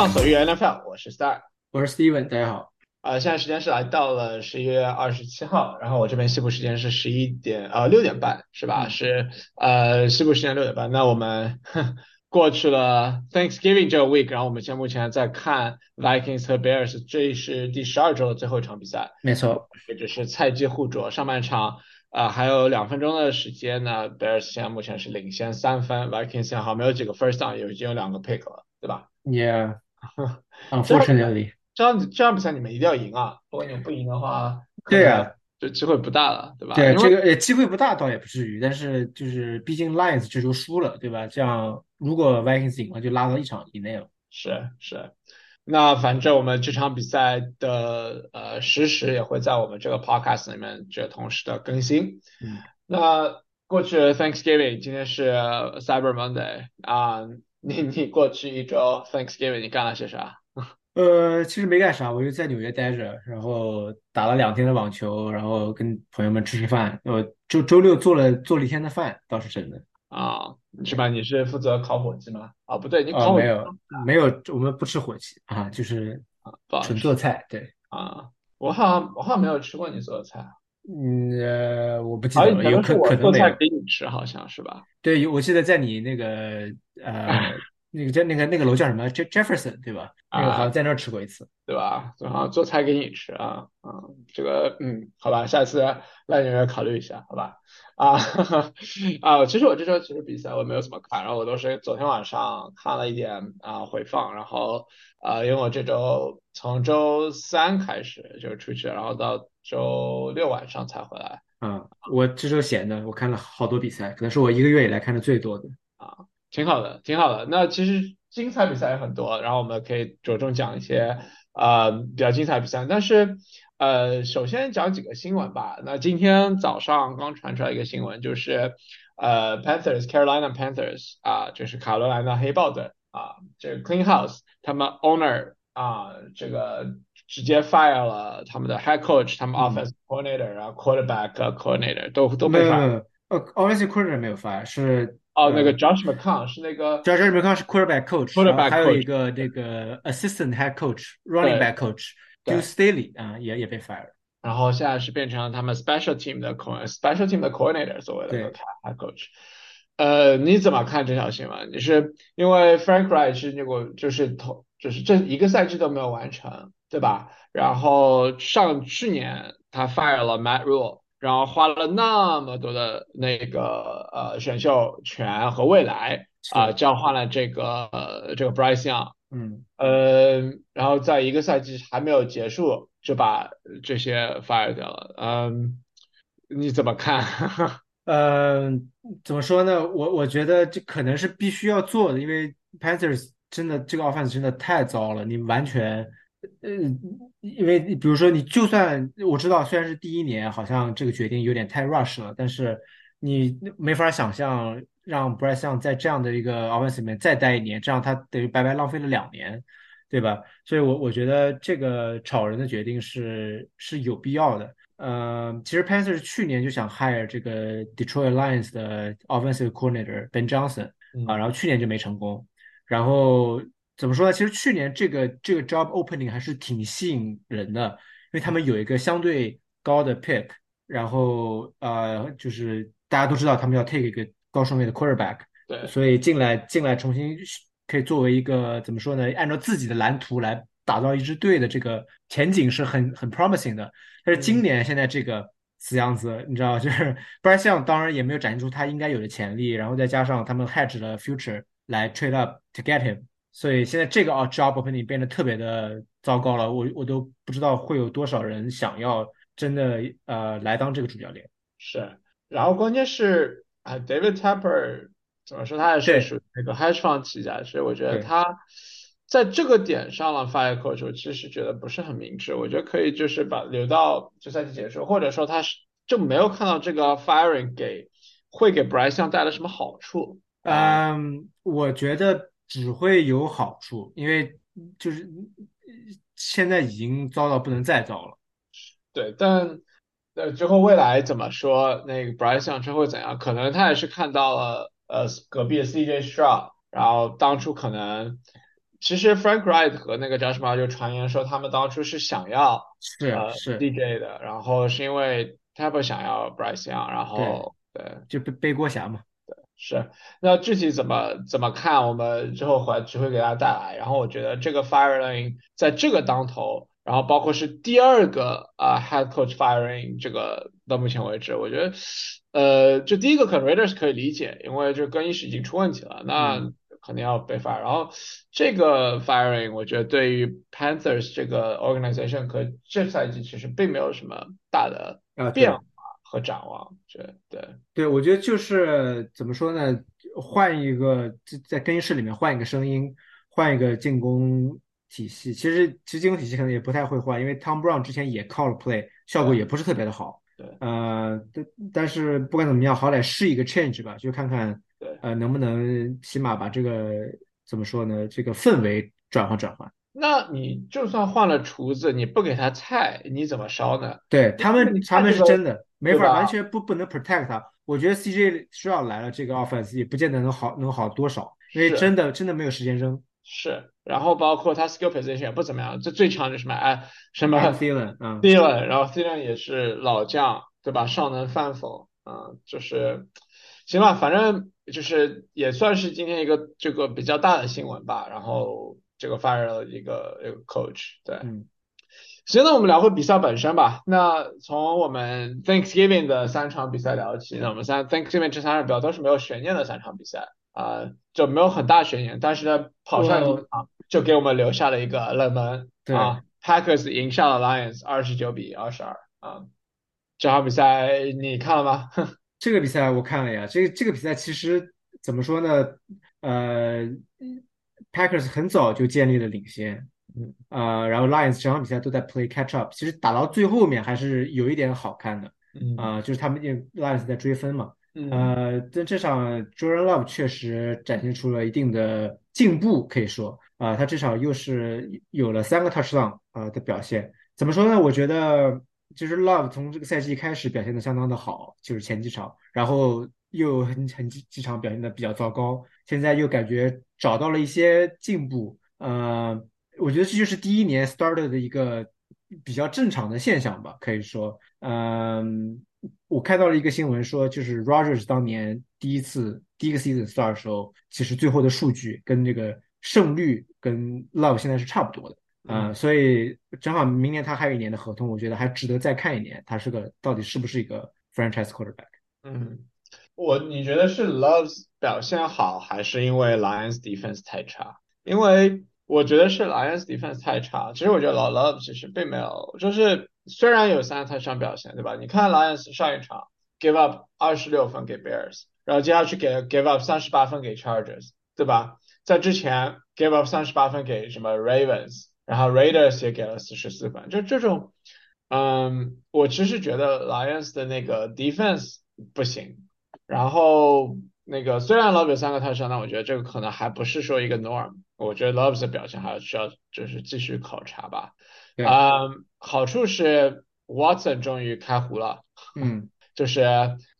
畅所欲言 NFL，我是 Star，我是 Steven，大家好。呃，现在时间是来到了十一月二十七号，然后我这边西部时间是十一点呃六点半是吧？是呃西部时间六点半。那我们 过去了 Thanksgiving 这个 week，然后我们现在目前在看 Vikings 和 Bears，这是第十二周的最后一场比赛。没错，也就是菜鸡互啄，上半场啊、还有两分钟的时间呢，Bears 现在目前是领先三分，Vikings 现在好像没有几个 first down，有已经有两个 pick 了，对吧？Yeah，unfortunately，这样这场比赛你们一定要赢啊！如果你们不赢的话，对啊，就机会不大了，对吧？对这个也机会不大倒也不至于，但是就是毕竟 Lions 这周输了，对吧？这样如果 Vikings 赢了，就拉到一场以内了。是是，那反正我们这场比赛的呃实时也会在我们这个 podcast 里面这同时的更新。嗯，那过去 Thanksgiving，今天是 Cyber Monday 啊，你你过去一周 Thanksgiving 你干了些啥？呃，其实没干啥，我就在纽约待着，然后打了两天的网球，然后跟朋友们吃吃饭。我周周六做了做了一天的饭，倒是真的。啊，是吧？你是负责烤火鸡吗？啊，不对，你哦，烤没有没有，我们不吃火鸡啊，就是纯做菜。对，啊，我好像我好像没有吃过你做的菜，嗯呃，我不记好得了，有像可能是可可能没有。做菜给你吃，好像是吧？对，我记得在你那个呃，那个叫那个那个楼叫什么？Je Jefferson 对吧？那个好像在那儿吃过一次。对吧？然后做菜给你吃啊，啊，这个嗯，好吧，下次来纽约考虑一下，好吧？啊 啊，其实我这周其实比赛我没有怎么看，然后我都是昨天晚上看了一点啊回放，然后啊，因为我这周从周三开始就出去，然后到周六晚上才回来嗯，我这周闲的，我看了好多比赛，可能是我一个月以来看的最多的。啊，挺好的，挺好的。那其实精彩比赛也很多，然后我们可以着重讲一些呃比较精彩比赛，但是呃首先讲几个新闻吧。那今天早上刚传出来一个新闻，就是呃 Panthers Carolina Panthers 啊，就是卡罗莱纳黑豹队啊，这个 Clean House 他们 owner 啊，这个直接 fire 了他们的 head coach，他们嗯 offensive coordinator，然后 quarterback coordinator 都都被 fire。呃，offensive coordinator 没有发，是哦，那个呃 Josh McCown 是那个 Josh McCown 是 quarterback coach，quarterback 还有一。个那个 assistant head coach，running 对 back coach 对 Deuce Staley 啊，也也被 fire。然后现在是变成他们 special team 的 co special team 的 coordinator 所谓的对 head coach。呃，你怎么看这条新闻？你是因为 Frank Reich 是那个就是头就是这一个赛季都没有完成，对吧？然后上去年他 fire 了 Matt Rule，然后花了那么多的那个呃选秀权和未来啊、是交换了这个呃这个 Bryce Young。嗯，呃，然后在一个赛季还没有结束就把这些 fire 掉了，嗯，你怎么看？呃，怎么说呢？我我觉得这可能是必须要做的，因为 Panthers 真的这个 offense 真的太糟了，你完全，呃，因为比如说你就算我知道虽然是第一年，好像这个决定有点太 rush 了，但是你没法想象让 Bryce Young 在这样的一个 offense 里面再待一年，这样他等于白白浪费了两年，对吧？所以我我觉得这个炒人的决定是是有必要的。呃，其实 Panthers 去年就想 hire 这个 Detroit Lions 的 offensive coordinator Ben Johnson 啊，嗯然后去年就没成功。然后怎么说呢？其实去年这个这个 job opening 还是挺吸引人的，因为他们有一个相对高的 pick，然后呃，就是大家都知道他们要 take 一个高顺位的 quarterback，对，所以进来进来重新可以作为一个怎么说呢？按照自己的蓝图来打造一支队的这个前景是很很 promising 的。但是今年现在这个死样子，你知道，就是 Bryce Young 当然也没有展现出他应该有的潜力，然后再加上他们 hedge 了 future 来 trade up to get him，所以现在这个 job opening 变得特别的糟糕了。我我都不知道会有多少人想要真的呃来当这个主教练。是。然后关键是啊，David Tepper 怎么说？他也是属于那个 hedge fund 起家，所以我觉得他在这个点上了 fire coach，我其实觉得不是很明智。我觉得可以就是把留到这赛季结束，或者说他是就没有看到这个 firing 给会给 Bryce 带来什么好处啊。嗯，我觉得只会有好处，因为就是呃现在已经糟到不能再糟了。对，但呃之后未来怎么说，那个 Bryce Young 之后会怎样？可能他也是看到了呃隔壁的 CJ Stroud，然后当初可能其实 Frank Wright 和那个叫什么就传言说他们当初是想要呃是是，DJ 的，然后是因为 Tapper 想要 Bryce Young，然对，后对就背背锅侠嘛。是，那具体怎么怎么看，我们之后会只会给大家带来。然后我觉得这个 firing 在这个当头，然后包括是第二个啊、head coach firing 这个到目前为止，我觉得呃，就第一个可能 Raiders 可以理解，因为这更衣室已经出问题了，那嗯肯定要被 fire。然后这个 firing 我觉得对于 Panthers 这个 organization 可这赛季其实并没有什么大的变化和展望，这对。对，我觉得就是怎么说呢，换一个在在更衣室里面换一个声音，换一个进攻体系。其实其实进攻体系可能也不太会换，因为 Tom Brown 之前也 call 了 play，效果也不是特别的好。对呃，但但是不管怎么样，好歹是一个 change 吧，就看看对呃能不能起码把这个怎么说呢，这个氛围转换转换。那你就算换了厨子，你不给他菜，你怎么烧呢？对他们，他们是真的没法，完全不不能 protect 他。我觉得 CJ 需要来了，这个 offense 也不见得能好能好多少，因为真的真的没有时间扔。是，然后包括他 skill position 也不怎么样，这最强就是什么哎什么 Adam Thielen，嗯，Thielen，然后 Thielen 也是老将，对吧？上能饭否，嗯，就是行吧，反正就是也算是今天一个这个比较大的新闻吧。然后这个 fire 了一个一个 coach，对，嗯行，那我们聊回比赛本身吧。那从我们 Thanksgiving 的三场比赛聊起，那我们三 Thanksgiving 这三场比赛都是没有悬念的三场比赛啊、就没有很大悬念，但是呢，跑上第一场就给我们留下了一个冷门对啊，Packers 赢下了 Lions 二十九比二十二啊。这场比赛你看了吗？这个比赛我看了呀，这个这个比赛其实怎么说呢？呃，Packers 很早就建立了领先，嗯，呃，然后 Lions 整场比赛都在 play catch up，其实打到最后面还是有一点好看的，嗯啊、就是他们因为 Lions 在追分嘛，嗯呃，但这场 Jordan Love 确实展现出了一定的进步，可以说啊、他至少又是有了三个 touchdown 啊、的表现。怎么说呢？我觉得就是 Love 从这个赛季开始表现的相当的好，就是前几场，然后又很很几几场表现的比较糟糕，现在又感觉找到了一些进步。呃，我觉得这就是第一年 starter 的一个比较正常的现象吧，可以说，嗯。我看到了一个新闻说，就是 Rogers 当年第一次第一个 season start 的时候，其实最后的数据跟这个胜率跟 Love 现在是差不多的，啊、所以正好明年他还有一年的合同，我觉得还值得再看一年，他是个到底是不是一个 franchise quarterback。嗯，我你觉得是 Loves 表现好，还是因为 Lions defense 太差？因为我觉得是 Lions defense 太差。其实我觉得老 Love 其实并没有，就是虽然有三个 touchdown 表现，对吧？你看 Lions 上一场 give up 二十六分给 Bears，然后接下去给 give up 三十八分给 Chargers，对吧？在之前 give up 三十八分给什么 Ravens，然后 Raiders 也给了四十四分，就这种，嗯，我其实觉得 Lions 的那个 defense 不行。然后那个虽然 Love 有三个 touchdown，但我觉得这个可能还不是说一个 norm。我觉得 Love 的表现还需要就是继续考察吧。啊嗯，好处是 Watson 终于开胡了，嗯，就是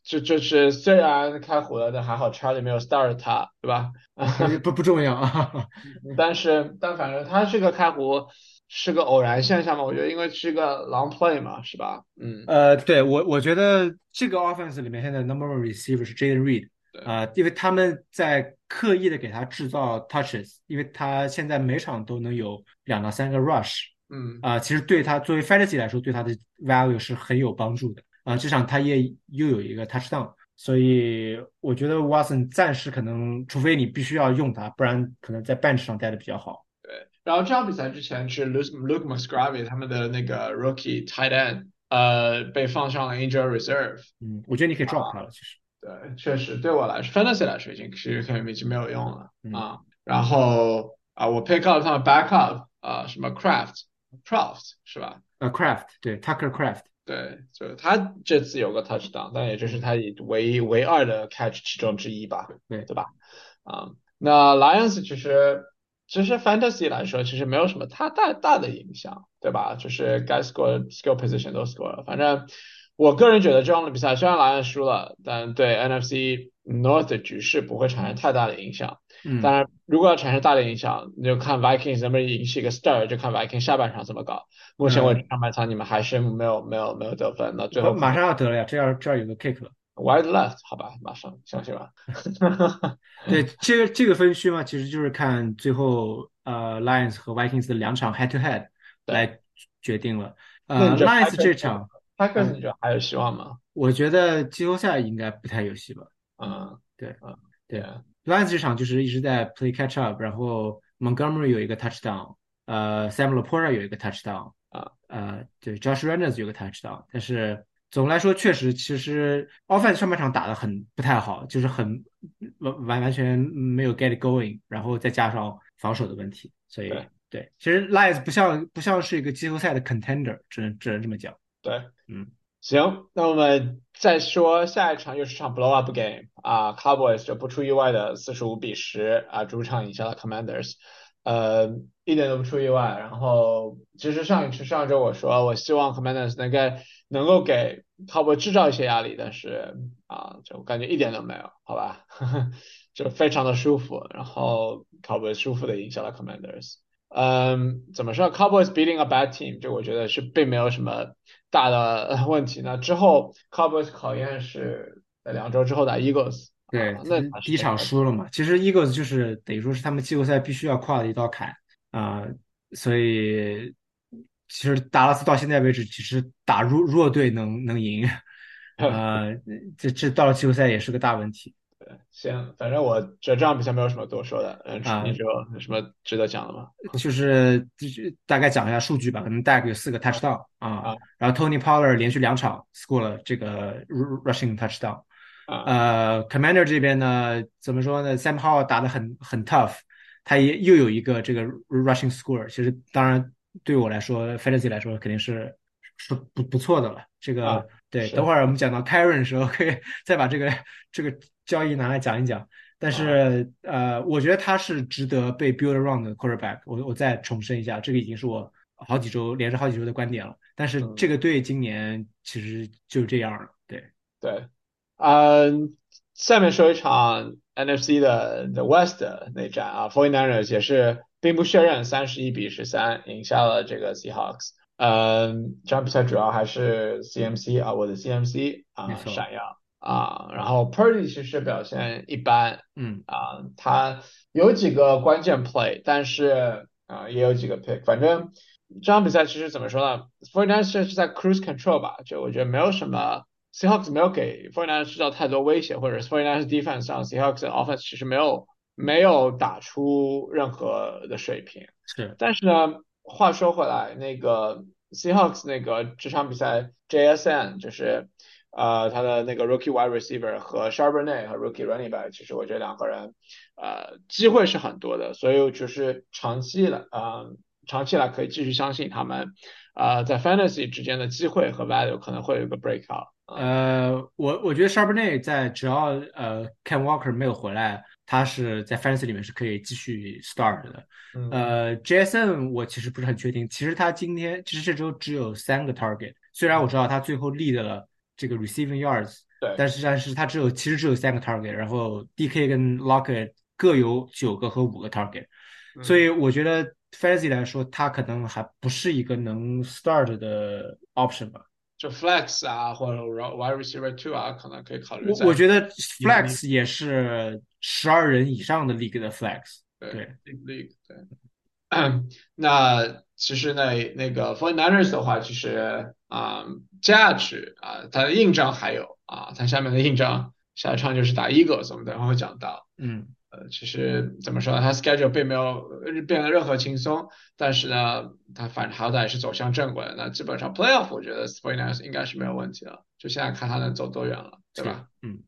就就是虽然开胡了，但还好 Charlie 没有 start 他，对吧？不不重要啊。但是但反正他这个开胡是个偶然现象嘛，我觉得因为是个 long play 嘛，是吧？嗯，呃，对我我觉得这个 offense 里面现在 number one receiver 是 Jaden Reed，对啊、因为他们在刻意的给他制造 touches，因为他现在每场都能有两到三个 rush，嗯啊、其实对他作为 fantasy 来说，对他的 value 是很有帮助的。啊、这场他也又有一个 touchdown，所以我觉得 Watson 暂时可能，除非你必须要用他，不然可能在 bench 上待的比较好。对，然后这场比赛之前是 Luke Luke Musgrave 他们的那个 rookie tight end，呃，被放上了 injury reserve。嗯，我觉得你可以 drop 他了，其实。对，确实对我来说，fantasy 来说已经其实可能已经没有用了嗯啊。然后啊，我 pick up 他们 backup 啊，什么 Craft Craft 是吧？呃，Craft 对 Tucker Craft，对，就是他这次有个 touchdown，但也就是他以唯一唯二的 catch 其中之一吧，对对吧？啊，那 Lions 其实其实 fantasy 来说，其实没有什么太大大的影响，对吧？就是该 score skill position 都 score 了，反正我个人觉得这样的比赛虽然莱恩输了，但对 NFC North 的局势不会产生太大的影响。嗯，当然，如果要产生大的影响，那就看 Vikings 能不能赢是一个 star，就看 Vikings 下半场怎么搞。目前为止上半场你们还是没有没有没有得分，那最后马上要得了呀，这要这样有个 kick 了。Wide left，好吧，马上相信吧。对，这个这个分区嘛，其实就是看最后呃 Lions 和 Vikings 的两场 head to head 来决定了。呃，Lions 这场 e 你觉得还有希望吗？我觉得季后赛应该不太有戏吧。嗯，对，嗯，对。Lions 这场就是一直在 play catch up，然后 Montgomery 有一个 touchdown，呃，Sam Laporta 有一个 touchdown，啊，呃，对，Josh Reynolds 有个 touchdown，但是总的来说，确实其实 offense 上半场打的很不太好，就是很完完完全没有 get going，然后再加上防守的问题，所以对，其实 Lions 不像不像是一个季后赛的 contender，只能只能这么讲。对，嗯。行，那我们再说下一场又是场 blow up game 啊，Cowboys 就不出意外的四十五比十啊，主场赢下了 Commanders，呃，一点都不出意外。然后其实上一次上周我说我希望 Commanders 能够能够给 Cowboys 制造一些压力，但是啊，就感觉一点都没有，好吧，就非常的舒服，然后 Cowboys 舒服的赢下了 Commanders。嗯，怎么说？Cowboys beating a bad team，就我觉得是并没有什么大的问题。那之后 Cowboys 考验是在两周之后打 Eagles，对，那第一场输了嘛。其实 Eagles 就是等于说是他们季后赛必须要跨的一道坎啊，所以其实达拉斯到现在为止，其实打弱弱队能能赢，呃，这这到了季后赛也是个大问题。行，反正我这这样比赛没有什么多说的。嗯，你说有什么值得讲的吗？就是大概讲一下数据吧。可能大概有四个 touchdown 啊，然后 Tony Pollard 连续两场 score 了这个 rushing touchdown。呃，Commander 这边呢，怎么说呢？Sam Howell 打的很很 tough，他也又有一个这个 rushing score。其实当然对我来说，Fantasy 来说肯定是是不不错的了。这个对，等会儿我们讲到 Karen 的时候，可以再把这个这个。交易拿来讲一讲，但是呃，我觉得他是值得被 build around 的 quarterback。我我再重申一下，这个已经是我好几周连着好几周的观点了。但是这个队今年其实就这样了。对对，嗯，下面说一场 NFC 的 The West 内战啊，49ers 也是兵不血刃，三十一比十三赢下了这个 Seahawks。嗯，这场比赛主要还是 CMC 啊，我的 CMC 啊闪耀。啊，然后 Purdy 其实表现一般，嗯。啊，他有几个关键 play，但是啊也有几个 pick，反正这场比赛其实怎么说呢 f o r t n i n e 是在 cruise control 吧，就我觉得没有什么 Seahawks 没有给 f o r t n i n e r 制造太多威胁，或者是 f o r t n i n e r defense 上 Seahawks 的 offense 其实没有没有打出任何的水平，是，但是呢，话说回来，那个 Seahawks 那个这场比赛 JSN 就是。呃，他的那个 rookie wide receiver 和 s h a r b e r n e t 和 rookie running back，其实我觉得两个人，呃，机会是很多的，所以就是长期来，啊，长期来可以继续相信他们，呃，在 fantasy 之间的机会和 value 可能会有一个 breakout。呃，我我觉得 s h a r b e r n e t 在只要呃 Ken Walker 没有回来，他是在 fantasy 里面是可以继续 start 的。呃，Jason 我其实不是很确定，其实他今天其实这周只有三个 target，虽然我知道他最后立的了。这个 receiving yards，对，但是但是他只有其实只有三个 target，然后 DK 跟 Lockett 各有九个和五个 target，所以我觉得 Fancy 来说，他可能还不是一个能 start 的 option 吧。就 flex 啊，或者 wide receiver two 啊，可能可以考虑。我我觉得 flex 也是十二人以上的 league 的 flex，对，league 对。那其实呢那个 f o r t i n e r s 的话，其实啊价值啊它的印章还有啊，它下面的印章下一场就是打 Eagles，我们等会会讲到。嗯，呃，其实怎么说呢，他 schedule 并没有变得任何轻松，但是呢，他反正好歹是走向正轨。那基本上 playoff 我觉得 f o r t i n e r s 应该是没有问题了，就现在看他能走多远了，对吧？嗯。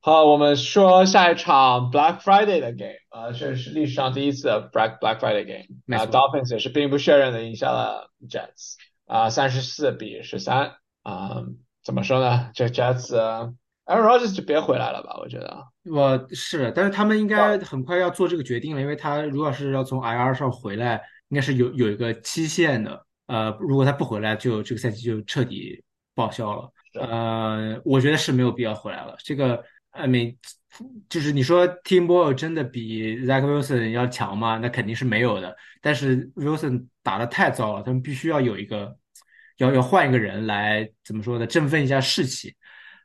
好，我们说下一场 Black Friday 的 game 呃，这是历史上第一次 Black Black Friday game 啊，Dolphins 也是并不血刃的赢下了 Jets 啊，三十四比十三啊，怎么说呢？这 Jets Aaron Rodgers 就别回来了吧，我觉得。我是，但是他们应该很快要做这个决定了，因为他如果是要从 IR 上回来，应该是有有一个期限的，呃，如果他不回来，就这个赛季就彻底报销了。呃，我觉得是没有必要回来了。这个，I mean，就是你说 Tim Boyle 真的比 Zach Wilson 要强吗？那肯定是没有的。但是 Wilson 打的太糟了，他们必须要有一个，要要换一个人来怎么说呢？振奋一下士气。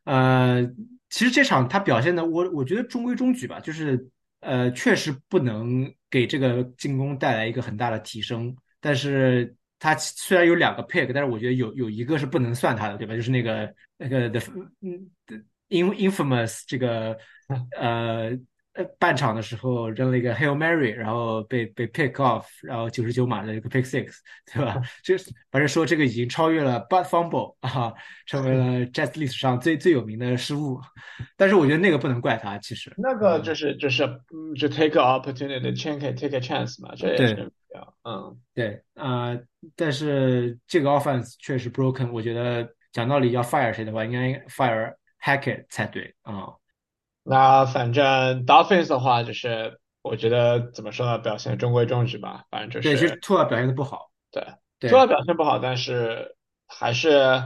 呃，其实这场他表现的，我我觉得中规中矩吧，就是呃，确实不能给这个进攻带来一个很大的提升，但是。他虽然有两个 pick，但是我觉得有有一个是不能算他的，对吧？就是那个那个的嗯，infamous 这个 呃呃半场的时候扔了一个 hail mary，然后被被 pick off，然后九十九码的一个 pick six，对吧？就是反正说这个已经超越了 but fumble 啊，成为了 Jazz 历史上最最有名的失误。但是我觉得那个不能怪他，其实那个就是就是嗯，就 take a opportunity，take a chance 嘛，这也是。嗯，对啊，但是这个 offense 确实 broken。我觉得讲道理要 fire 谁的话，应该 fire Hackett 才对啊。那反正 Dolphins 的话，就是我觉得怎么说呢，表现中规中矩吧。反正就是对，其实 Tua 表现的不好。对，Tua 表现不好，但是还是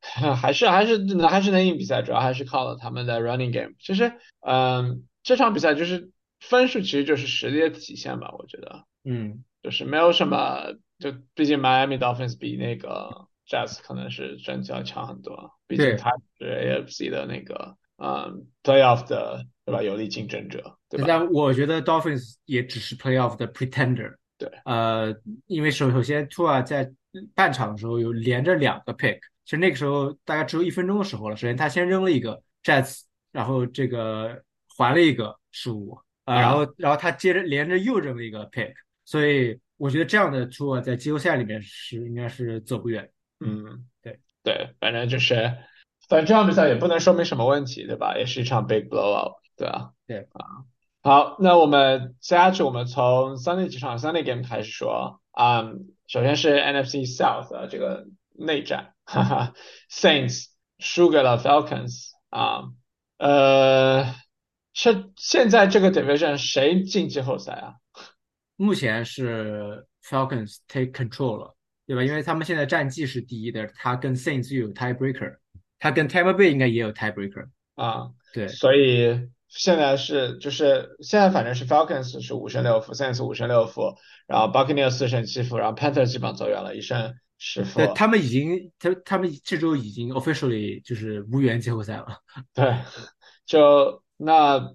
还是还是还是能赢比赛，主要还是靠了他们的 running game。其实，嗯，这场比赛就是分数其实就是实力的体现吧，我觉得。嗯。就是没有什么，就毕竟 Miami Dolphins 比那个 Jazz 可能是整体要强很多，毕竟他是 AFC 的那个嗯 Playoff 的对吧？有力竞争者，对吧？但我觉得 Dolphins 也只是 Playoff 的 Pretender，对，呃，因为首首先 Tua 在半场的时候有连着两个 Pick，其实那个时候大概只有一分钟的时候了。首先他先扔了一个 Jazz，然后这个还了一个失误，啊，然后然后他接着连着又扔了一个 Pick。所以我觉得这样的 Tua 在季后赛里面是应该是走不远。嗯，对对，反正就是，反正这场比赛也不能说明什么问题，对吧？也是一场 big blowout，对啊，对啊。好，那我们接下去我们从 Sunday 几场 Sunday game 开始说啊。首先是 NFC South 的这个内战，哈哈，Saints 输给了 Falcons 啊。呃，是现在这个 division 谁进季后赛啊？目前是 Falcons take control 了，对吧？因为他们现在战绩是第一的，他跟 Saints 有 tiebreaker，他跟 Tampa Bay 应该也有 tiebreaker 啊。对，所以现在是就是现在反正是 Falcons 是五胜六负，Saints 五胜六负，然后 Buccaneers 四胜七负，然后 Panthers 基本上走远了，一胜十负。对，他们已经他他们这周已经 officially 就是无缘季后赛了。对，就那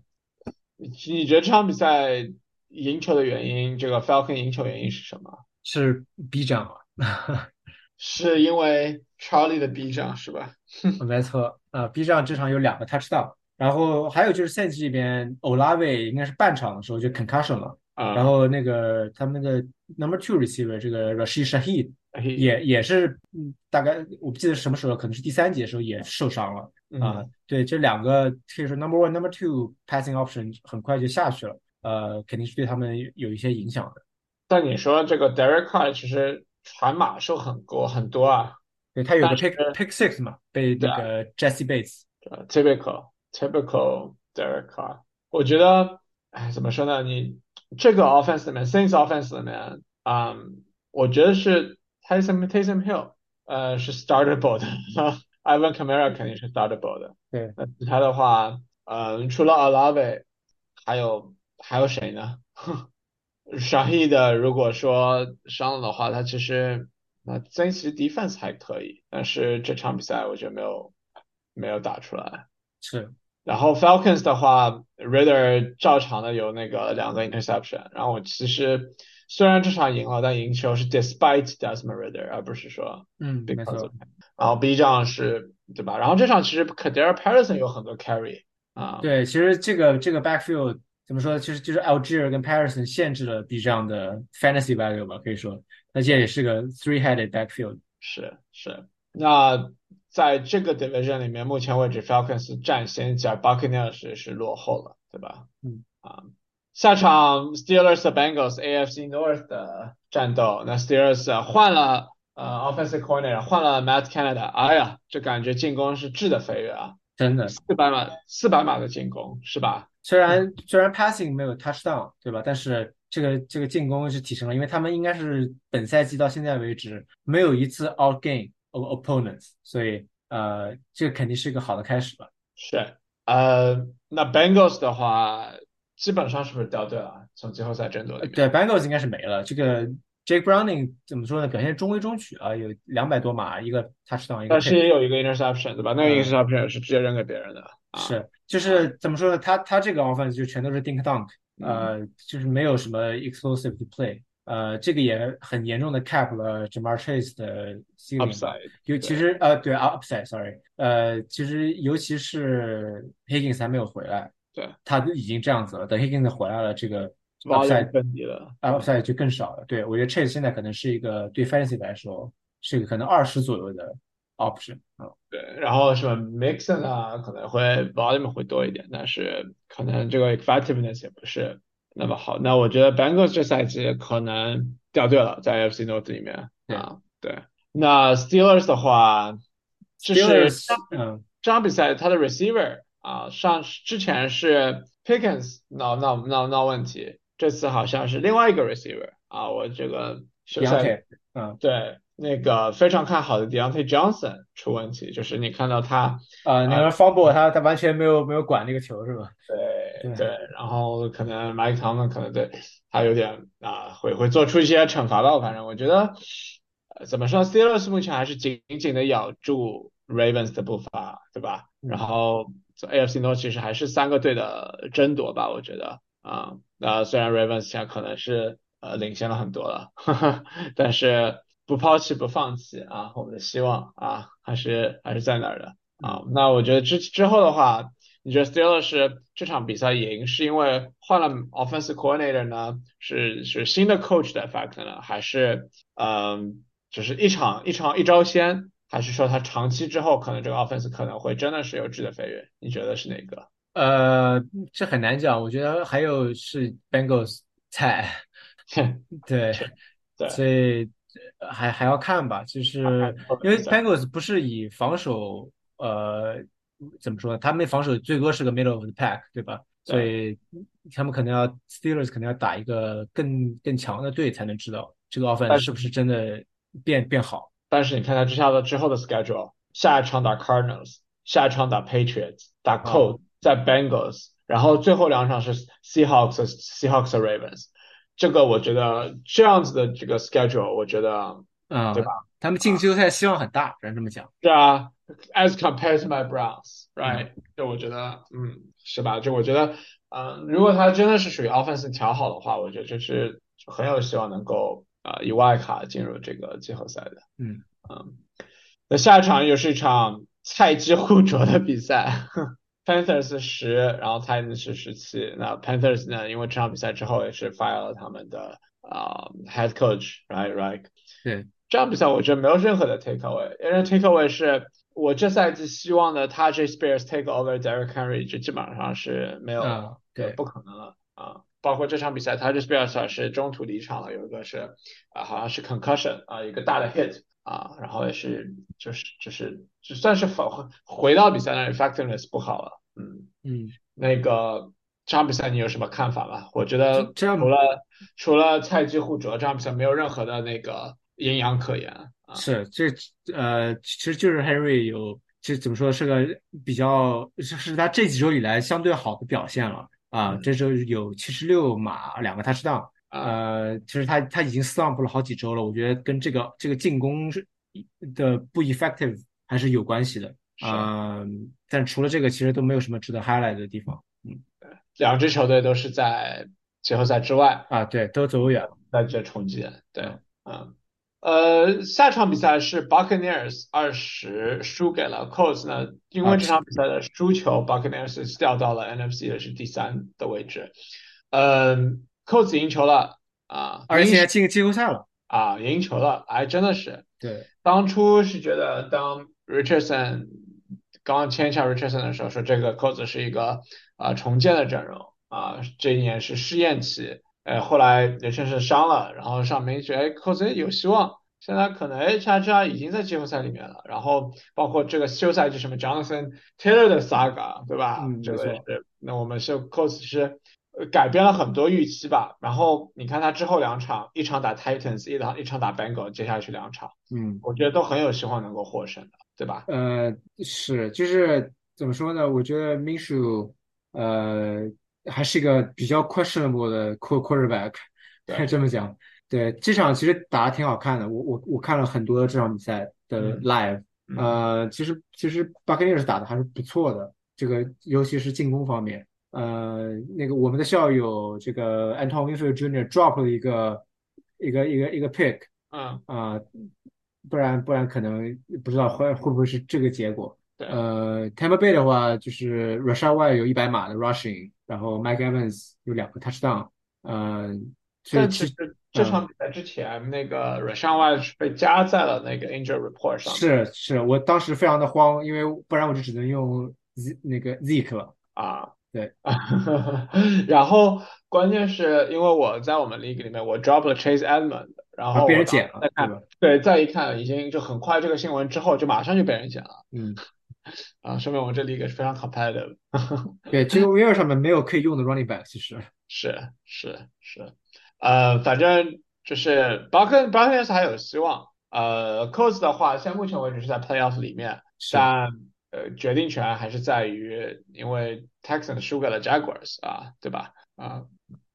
你觉得这场比赛？赢球的原因，这个 Falcon 赢球原因是什么？是 B 站吗，是因为 Charlie 的 B 站是吧？没错，啊，B 站这场有两个 touchdown，然后还有就是 Saints 这边 Olave 应该是半场的时候就 concussion 了，啊然后那个他们的 number two receiver 这个 Rashid Shaheed 也也是，嗯，大概我不记得是什么时候，可能是第三节的时候也受伤了啊。对，这两个可以说 number one number two passing option 很快就下去了。呃，肯定是对他们有一些影响的。但你说这个 Derek Carr 其实传码数很多很多啊，对他有个 pick pick six 嘛，被那个 Jesse Bates。Typical typical Derek Carr。我觉得，哎，怎么说呢？你这个 offense 里面，Saints offense 里面，嗯，我觉得是 Tayson Tayson Hill，呃，是 startable 的。Ivan Kamara 肯定是 startable 的。对，那其他的话，嗯，除了 Alave，还有。还有谁呢？？Shahid 如果说伤了的话，他其实那 z 其实 defense 还可以，但是这场比赛我觉得没有没有打出来。是，然后 Falcons 的话，Rider 照常的有那个两个 interception，然后我其实虽然这场赢了，但赢球是 despite Desmond Rider，而不是说嗯没错。然后 B 站是对吧？然后这场其实 Kader Patterson 有很多 carry 啊。对，其实这个这个 backfield。怎么说？其实就是 Algier 跟 Patterson 限制了 B 样的 fantasy value 吧，可以说，那现在也是个 three-headed backfield。是是。那在这个 division 里面，目前为止 Falcons 占先，加 Buccaneers 是落后了，对吧？嗯啊。下场 Steelers Bengals AFC North 的战斗，那 Steelers 换了呃 offensive corner，换了 Matt Canada，哎呀，这感觉进攻是质的飞跃啊！真的，四百码四百码的进攻是吧？虽然虽然 passing 没有 touchdown，对吧？但是这个这个进攻是提升了，因为他们应该是本赛季到现在为止没有一次 outgain of opponents，所以呃，这肯定是一个好的开始吧。是，呃，那 Bengals 的话，基本上是不是掉队了？从季后赛争夺里面，对，Bengals 应该是没了。这个 Jake Browning 怎么说呢？表现中规中矩啊，有两百多码，一个 touchdown，一个但是也有一个 interception，对吧？那个 interception 是直接扔给别人的。是，就是怎么说呢？他他这个 offense 就全都是 dink dunk，呃，就是没有什么 explosive play，呃，这个也很严重的 cap 了 Jamar Chase 的 upside。尤其是呃，对 upside，sorry，呃，其实尤其是 Higgins 还没有回来，对，他已经这样子了。等 Higgins 回来了，这个 upside 更低了，upside 就更少了。对我觉得 Chase 现在可能是一个对 fantasy 来说是一个可能二十左右的 option 啊。对，然后什么 Mixon 啊，可能会 volume 会多一点，但是可能这个 effectiveness 也不是那么好。那我觉得 Bengals 这赛季可能掉队了，在 FC North 里面啊。对，那 Steelers 的话，就是嗯，这场比赛他的 receiver 啊，上之前是 Pickens 闹闹闹闹问题，这次好像是另外一个 receiver 啊，我这个休赛，嗯，对。那个非常看好的 Deontay Johnson 出问题，就是你看到他啊，那个 fumble 他他完全没有没有管那个球是吧？对对，然后可能 Mike Tomlin 可能对他有点啊，会会做出一些惩罚吧。反正我觉得怎么说，Steelers 目前还是紧紧的咬住 Ravens 的步伐，对吧？然后 AFC North 其实还是三个队的争夺吧，我觉得啊，那虽然 Ravens 现在可能是呃领先了很多了，但是。不抛弃不放弃啊，我们的希望啊还是还是在那儿的啊。那我觉得之之后的话，你觉得 Steelers 这场比赛赢是因为换了 offensive coordinator 呢？是是新的 coach 的 effect 呢？还是嗯，只是一场一场一招鲜？还是说他长期之后可能这个 offense 可能会真的是有质的飞跃？你觉得是哪个？呃，这很难讲。我觉得还有是 Bengals 菜，对对，所以。还还要看吧，就是因为 Bengals 不是以防守，呃，怎么说呢？他们防守最多是个 middle of the pack，对吧？所以他们可能要 Steelers 可能要打一个更更强的队，才能知道这个 offense 是不是真的变变好。但是你看他之下的之后的 schedule，下一场打 Cardinals，下一场打 Patriots，打 Colts，在 Bengals，然后最后两场是 Seahawks，Seahawks Ravens。这个我觉得这样子的这个 schedule，我觉得，嗯，对吧？他们进季后赛希望很大，只能这么讲。对啊，as compared to my Browns，right？就我觉得，嗯，是吧？就我觉得，嗯，如果他真的是属于 offense 调好的话，我觉得这是很有希望能够啊以外卡进入这个季后赛的。嗯嗯，那下一场又是一场菜鸡互啄的比赛。Panthers 十，然后 Titans 是十七。那 Panthers 呢？因为这场比赛之后也是 fire 了他们的啊 head coach，right right。对，这场比赛我觉得没有任何的 takeaway，因为 takeaway 是我这赛季希望的 t a j Spears take over Derek Henry，就基本上是没有，对，不可能了啊。包括这场比赛 t a j Spears 是中途离场了，有一个是啊好像是 concussion 啊一个大的 hit。啊，然后也是，就是就是就算是返回回到比赛那里，effectiveness 不好了，嗯嗯，那个这场比赛你有什么看法吗？我觉得除了除了菜鸡互啄，这场比赛没有任何的那个营养可言。是，这呃，其实就是 Henry 有，其实怎么说是个比较是是他这几周以来相对好的表现了啊，这周有七十六码两个 touchdown。呃，其实他他已经 slump 了好几周了，我觉得跟这个这个进攻是的不 effective 还是有关系的。嗯，但除了这个，其实都没有什么值得 highlight 的地方。嗯，两支球队都是在季后赛之外啊，对，都走远了，在这冲击。对，嗯，呃，下场比赛是 Buccaneers 二十输给了 Colts 呢，因为这场比赛的输球，Buccaneers 掉到了 NFC 的是第三的位置。嗯。，Cous 赢球了啊，而且进季后赛了啊，赢球了，哎，真的是。对，当初是觉得当 Richardson 刚签下 Richardson 的时候，说这个 Kos 是一个啊重建的阵容啊，这一年是试验期。呃，后来 Richardson 伤了，然后上面觉得哎扣子有希望，现在可能 H R R 已经在季后赛里面了。然后包括这个休赛季什么 Jonathan Taylor 的 saga，对吧？嗯，这个是。那我们是扣子是。呃改变了很多预期吧。然后你看他之后两场，一场打 Titans，一场一场打 Bengal，接下去两场，嗯，我觉得都很有希望能够获胜的，对吧？呃，是，就是怎么说呢？我觉得 Minshew，呃，还是一个比较 questionable 的 quar- quarterback，对可以这么讲。对，这场其实打的挺好看的，我我我看了很多这场比赛的嗯 live，嗯呃，其实其实 Buccaneers 打的还是不错的，这个尤其是进攻方面。呃，那个我们的校友这个 Anton Winfield Jr. drop 了一个一个一个一个 pick 嗯，啊、不然不然可能不知道会会不会是这个结果。呃，Tampa Bay 的话就是 White 有一百码的 rushing，然后 Mike Evans 有两个 touchdown，呃，所以但其其实这场比赛之前，那个 White 是被加在了那个 injury report 上是是，我当时非常的慌，因为不然我就只能用 Z 那个 Zeke 了。啊。对，然后关键是因为我在我们 league 里面，我 drop 了 Chase Edmond，然后啊，被人捡了，时再看，对再一看，已经就很快这个新闻之后，就马上就被人捡了嗯，啊，说明我们这 league 是非常 competitive。对，这个 w i r 上面没有可以用的 running back，其实。是是是，呃，反正就是 Buccan Buccaneers 还有希望。呃 c o s 的话，现在目前为止是在 Playoff 里面，但呃，决定权还是在于，因为 Texans 输给了 Jaguars 啊，对吧？啊，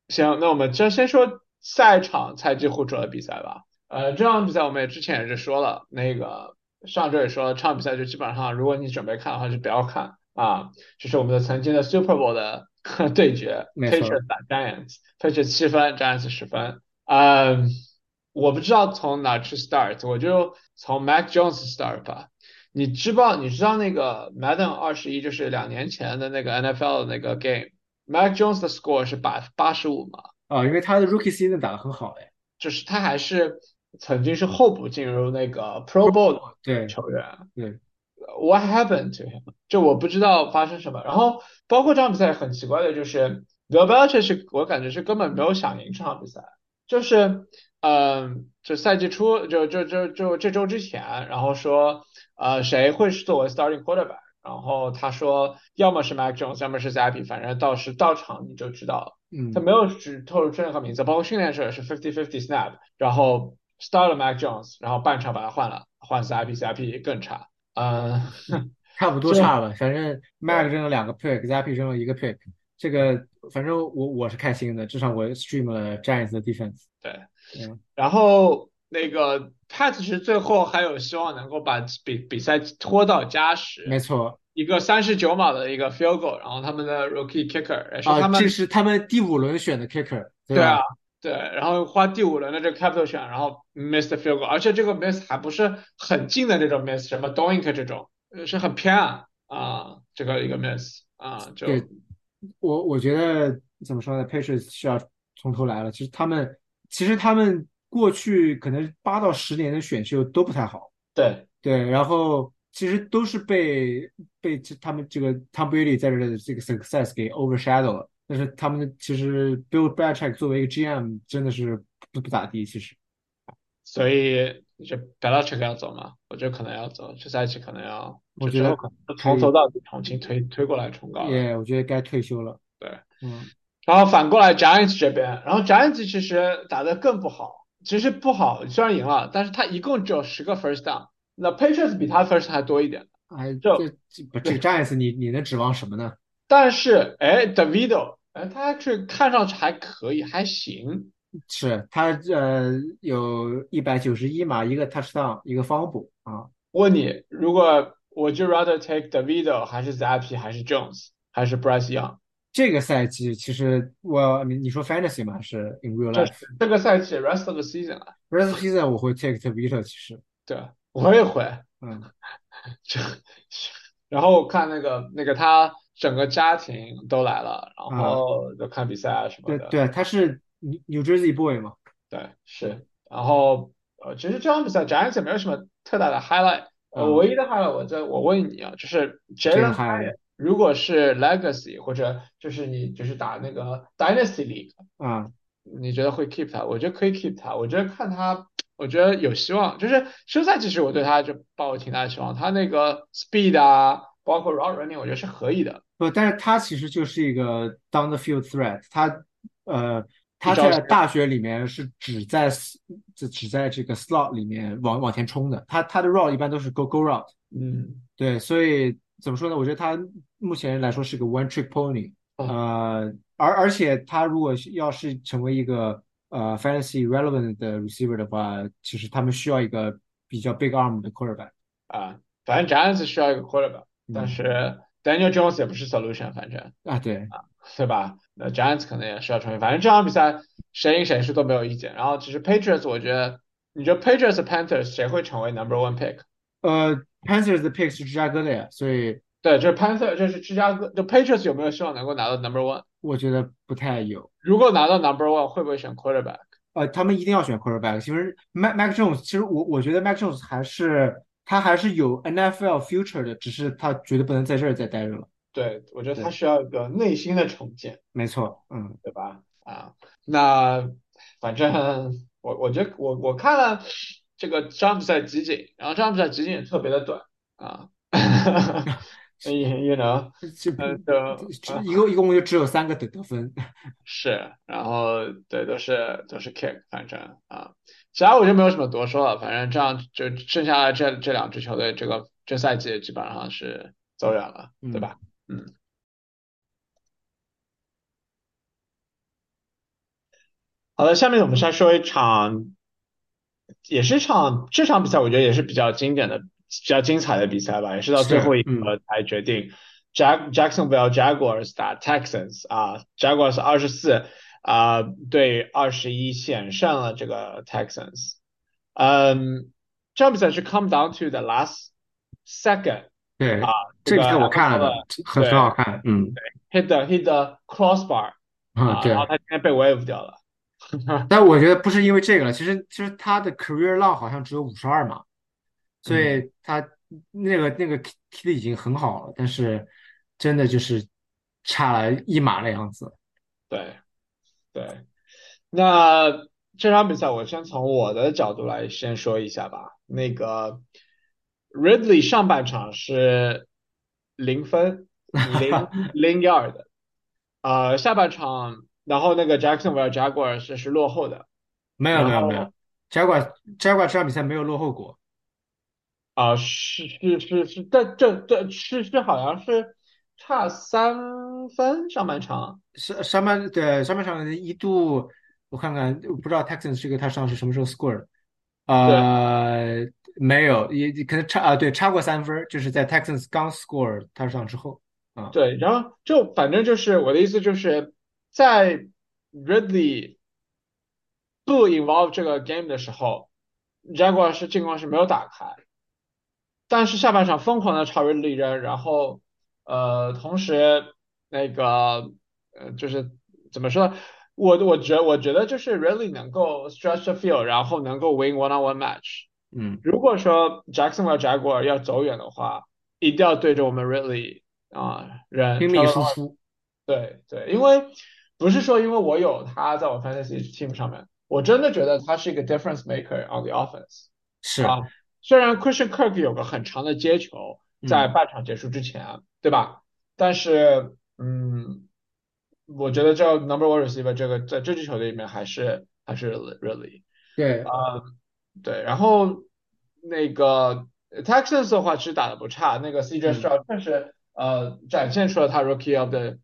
行，那我们就先说下一场赛季互助的比赛吧。呃，这场比赛我们也之前也是说了，那个上周也说了，这场比赛就基本上，如果你准备看的话，就不要看啊。这是我们的曾经的 Super Bowl 的 对决，Patriots 打 Giants，Patriots 七分，Giants 十分。嗯，我不知道从哪去 start，我就从 Mac Jones start 吧。你知道你知道那个 Madden 二十一就是两年前的那个 NFL 的那个 game，Mac Jones 的 score 是八八十五嘛？啊，因为他的 rookie season 打得很好哎。就是他还是曾经是候补进入那个 Pro Bowl 的对球员。对，What happened to him？就我不知道发生什么。然后包括这场比赛很奇怪的就是，The Belichick 是我感觉是根本没有想赢这场比赛，就是嗯，就赛季初就就就就这周之前，然后说呃谁会是作为 starting quarterback，然后他说要么是 Mac Jones，要么是 Zappy，反正到时到场你就知道了。嗯他没有只透露出任何名字，包括训练时也是 fifty fifty snap，然后 start 了 Mac Jones，然后半场把他换了，换 Zappy Zappy 更差。嗯，差不多差吧，反正 Mac 扔了两个 pick，Zappy 扔了一个 pick，这个反正我我是开心的，至少我 stream 了 Giants 的 defense。对，嗯，然后那个 Pat 是最后还有希望能够把比比赛拖到加时，没错一个三十九码的一个 field goal，然后他们的 rookie kicker 也是他啊，们这是他们第五轮选的 kicker，对对啊？，对，然后花第五轮的这个 capital 选，然后 miss the field goal，而且这个 miss 还不是很近的这种 miss，什么 doink 这种，呃是很偏啊啊，这个一个 miss 啊，就对我我觉得怎么说呢，Patriots 是要从头来了。其实他们其实他们过去可能八到十年的选秀都不太好，对对，然后其实都是被被这他们这个 Tom Brady 在这的这个 success 给 overshadow 了。但是他们其实 Bill Belichick 作为一个 GM 真的是不不咋地，其实所以就 Belichick 要走嘛，我觉得可能要走，这赛季可能要，我觉得可能从头到底重新推推过来重搞耶。我觉得该退休了。对，嗯，然后反过来 Giants 这边，然后 Giants 其实打得更不好，其实不好，虽然赢了，但是他一共只有十个 first down，那 Patriots 比他 first 还多一点。哎，这这不这个 Giants 你你能指望什么呢？但是，哎，Davido，哎，他是看上去还可以，还行。是他呃有一百九十一码，一个 touchdown，一个 fumble 啊。问你，如果我就 rather take Davido 还是 Zappy 还是 Jones 还是 Bryce Young？这个赛季其实我你你说 fantasy 吗？还是 in real life？这个赛季 rest of the season 啊，rest of the season 我会 take Tavita，其实对，我也会。嗯这，然后我看那个那个他整个家庭都来了，然后就看比赛啊什么的。对对，他是 New Jersey Boy 嘛。对，是。然后呃，其实这场比赛 Giants 没有什么特大的 highlight。呃，唯一的 highlight，我在我问你啊，就是 Jalen h y 如果是 Legacy 或者就是你就是打那个 Dynasty League，嗯，你觉得会 keep 他？我觉得可以 keep 他，我觉得看他。我觉得有希望，就是休赛其实我对他就抱有挺大的希望。他那个 speed 啊，包括 route running，我觉得是可以的。不，但是他其实就是一个 down the field threat。他呃，他在大学里面是只在只只在这个 slot 里面往往前冲的，他他的 route 一般都是 go go route，嗯，对，所以怎么说呢？我觉得他目前来说是个 one trick pony，哦呃，而而且他如果是要是成为一个呃 fantasy relevant 的 receiver 的话，其实他们需要一个比较 big arm 的 quarterback。啊，反正 Giants 需要一个 quarterback，但嗯是 Daniel Jones 也不是 solution，反正啊，对啊，对吧？那 Giants 可能也是要成为，反正这场比赛谁赢谁输都没有意见。然后其实 Patriots，我觉得你觉得 Patriots Panthers 谁会成为 number one pick？呃，Panthers 的 pick 是芝加哥的呀，所以对，这是 Panther，这是芝加哥，就 Patriots 有没有希望能够拿到 number one？我觉得不太有。如果拿到 number one，会不会选 quarterback？呃，他们一定要选 quarterback。其实 Mac Mac Jones，其实我我觉得 Mac Jones 还是他还是有 NFL future 的，只是他绝对不能在这儿再待着了。对，我觉得他需要一个内心的重建，没错，嗯，对吧？啊，那反正我我觉得我我看了这个詹姆斯在集锦，然后詹姆斯在集锦也特别的短啊，you know，这嗯，就一共一共就只有三个得得分。是，然后对，都是都是 kick，反正啊，其他我就没有什么多说了，反正这样就剩下的这这两支球队，这个这赛季基本上是走远了，对吧？嗯。好的，下面我们再说一场，也是一场这场比赛，我觉得也是比较经典的、比较精彩的比赛吧，也是到最后一是嗯刻才决定。Jack Jacksonville Jaguars 打 Texans 啊，Jaguars 二十四啊对二十一险胜了这个 Texans。嗯，这场比赛是 come down to the last second 对，啊，这个是我看了的，很很好看。嗯 hit the hit the crossbar 啊，啊，对然。后他今天被 wave 掉了。但我觉得不是因为这个了，其实其实他的 career long 好像只有五十二码，所以他那个那个踢踢的已经很好了，但是真的就是差了一码的样子。对，对，那这场比赛我先从我的角度来先说一下吧。那个 Ridley 上半场是零分，零 零 yard，呃，下半场，然后那个 Jacksonville Jaguars 是是落后的，没有没有没有，Jaguar Jaguar 这场比赛没有落后过，啊、是是是是，但这这是是好像是差三分上半场，上上半对上半场一度我看看，我不知道 Texans 这个他上是什么时候 score 的，呃，没有，也可能差啊，对，差过三分，就是在 Texans 刚 score 他上之后啊，对，然后就反正就是我的意思就是在 Ridley 不 involve 这个 game 的时候，Jaguar 是进攻是没有打开，但是下半场疯狂的超 Ridley 扔，然后呃，同时那个呃，就是怎么说呢？我我觉我觉得就是 really 能够 stretch the field，然后能够 win one on one match。嗯，如果说 Jacksonville Jaguar 要走远的话，一定要对着我们 really 啊人拼命输出，对对，因为不是说因为我有他在我 fantasy team 上面，我真的觉得他是一个 difference maker on the offense 是，啊。虽然 Christian Kirk 有个很长的接球在嗯半场结束之前，对吧？但是嗯，我觉得这 number one receiver 这个在这支球队里面还是还是 really。对，啊，对，然后那个 Texans 的话其实打的不差，那个 CJ 嗯 Stroud 确实呃展现出了他 Rookie of the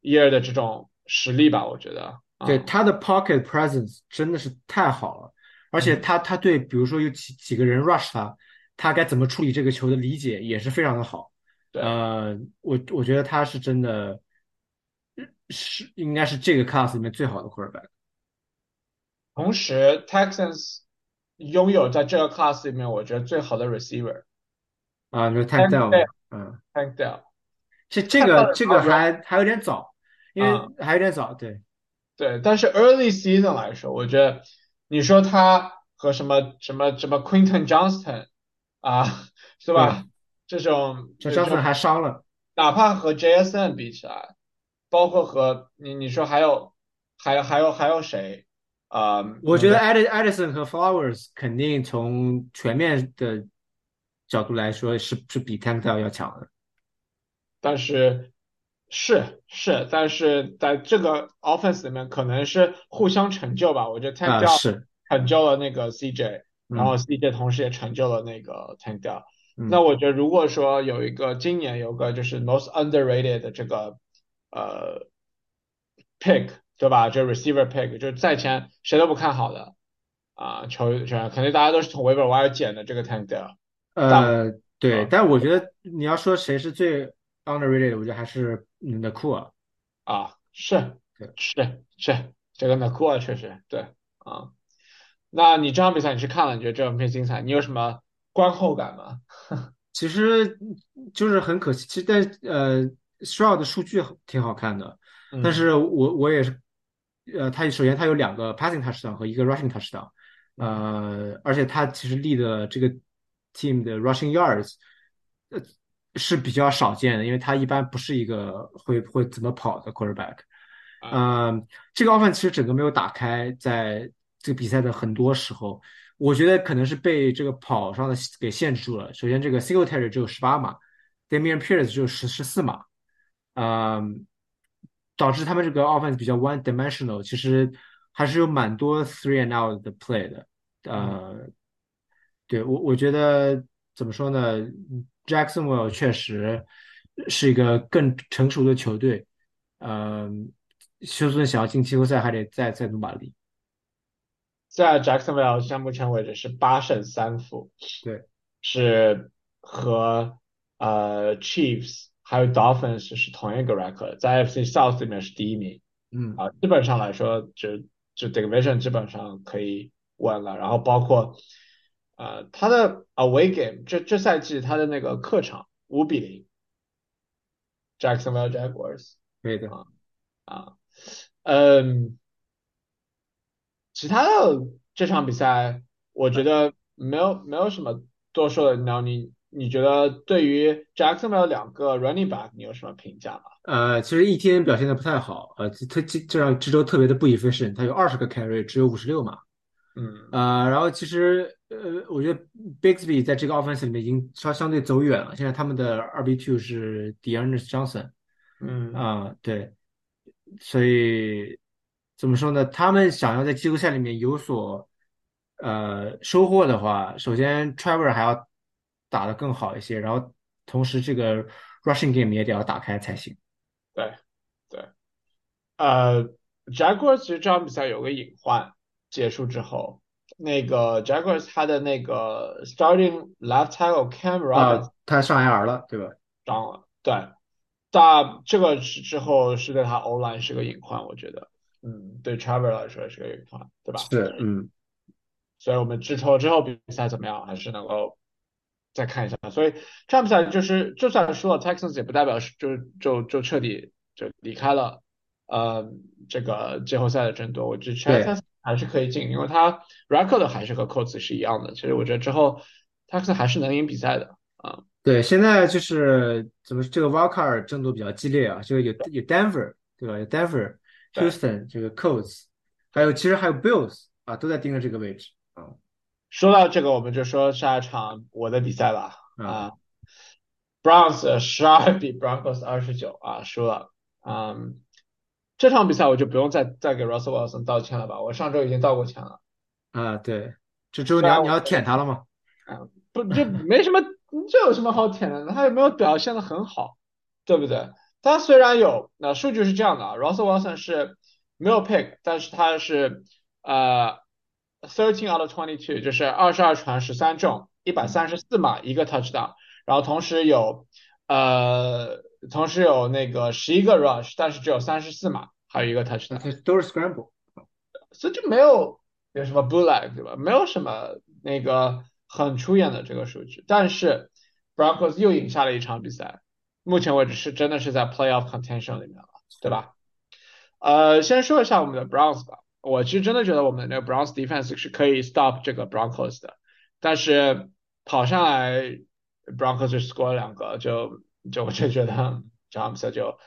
Year 的这种实力吧，我觉得。啊对，他的 pocket presence 真的是太好了，而且嗯他他对比如说有几几个人 rush 他，他该怎么处理这个球的理解也是非常的好。对。呃，我我觉得他是真的是应该是这个 class 里面最好的 quarterback。同时 Texans 拥有在这个 class 里面我觉得最好的 receiver 啊，就是 Tank Dell，嗯，Tank Dell。这这个这个还还有点早，因为啊。还有点早，对，对，但是 early season 来说，我觉得你说他和什么什么什么 Quinton Johnston 啊，是吧？这种这张森还伤了，哪怕和 JSN 比起来，包括和你你说还有还有还有还有谁啊？我觉得 Ed Edison 和 Flowers 肯定从全面的角度来说是是比 Dell 要强的。但是是是，但是在这个 offense 里面可能是互相成就吧。我觉得，Dell 是，成就了那个 CJ，然后嗯 CJ 同时也成就了那个 Tank 那嗯我觉得如果说有一个今年有个就是 most underrated 的这个呃 pick 对吧？就 receiver pick 就是在前谁都不看好的啊球员，肯定大家都是从 waiver wire 捡的这个 Tank Dell。呃，对，啊但我觉得你要说谁是最 underrated，我觉得还是嗯的库尔。啊，是是是，这个 Nakua 确实对啊。那你这场比赛你是看了，你觉得这场比赛精彩？你有什么观后感吗？其实就是很可惜，其实但呃 s h r o u d 的数据挺好看的，但嗯是我我也是，呃，他首先他有两个 passing touchdown 和一个 rushing touchdown，嗯呃，而且他其实立的这个 team 的 rushing yards，呃，是比较少见的，因为他一般不是一个会会怎么跑的 quarterback，啊嗯，这个 offense 其实整个没有打开，在这个比赛的很多时候。我觉得可能是被这个跑上的给限制住了。首先，这个 Singletary 只有十八码，Damian Pierce 只有十十四码，嗯，导致他们这个 offense 比较 one dimensional。其实还是有蛮多 three and out 的 play 的。嗯呃，对我我觉得怎么说呢？Jacksonville 确实是一个更成熟的球队。嗯，休斯顿想要进季后赛，还得再再努把力。在 Jacksonville 现目前为止是八胜三负，对，是和呃 Chiefs 还有 Dolphins 是同一个 record，在 AFC South 里面是第一名嗯啊，基本上来说就就 division 基本上可以稳了，然后包括呃他的 away game 这这赛季他的那个客场五比零 Jacksonville Jaguars 可以的。啊啊嗯。其他的这场比赛，我觉得没有没有什么多说的。然后你你觉得对于 Jacksonville 两个 running back 你有什么评价吗？呃，其实一天表现的不太好，呃，他这这让这周特别的不 efficient，他有二十个 carry，只有五十六码，嗯呃，然后其实呃，我觉得 Bixby 在这个 offense 里面已经相相对走远了，现在他们的二 B two 是 Dearness Johnson，嗯啊、对，所以怎么说呢？他们想要在季后赛里面有所呃收获的话，首先 Trevor 还要打得更好一些，然后同时这个 rushing game 也得要打开才行。对对，呃，Jaguars 其实这场比赛有个隐患，结束之后，那个 Jaguars 他的那个 starting left tackle Cam Roberts 啊，他上 IR 了，对吧？伤了，对，但这个是之后是对他 O line 是个隐患，我觉得，嗯，对 Trevor 来说是个隐患，对吧？是，嗯，所以我们之后之后比赛怎么样，还是能够再看一下。所以这场比赛就是就算输了，Texans 也不代表是就就就彻底就离开了呃这个季后赛的争夺。我觉得 Texans 还是可以进，因为他 record 还是和 Colts 是一样的。其实我觉得之后 Texans 还是能赢比赛的啊。对，现在就是怎么这个 Wildcard 争夺比较激烈啊，这个有有 Denver 对吧？有 Denver、对 Houston 这个 Colts，还有其实还有 Bills 啊，都在盯着这个位置啊说到这个，我们就说下一场我的比赛吧啊啊。Browns 十二比 Broncos 二十九啊输了，嗯，这场比赛我就不用再再给 Russell Wilson 道歉了吧，我上周已经道过歉了，啊，对，这周你要你要舔他了吗？啊不这没什么，这有什么好舔的？他有没有表现的很好，对不对？他虽然有，那数据是这样的啊，Russell Wilson 是没有 pick，但是他是呃 thirteen out of twenty two，就是二十二传十三中，一百三十四码一个 touchdown，然后同时有呃同时有那个十一个 rush，但是只有三十四码，还有一个 touchdown，他都是 scramble，所以就没有有什么 bootleg 对吧？没有什么那个很出演的这个数据，但是 Broncos 又赢下了一场比赛，目前为止是真的是在 playoff contention 里面了，对吧？呃，先说一下我们的 Browns 吧，我其实真的觉得我们的那个 Browns defense 是可以 stop 这个 Broncos 的，但是跑上来 Broncos 就 score 了两个，就就我就觉得这场比赛就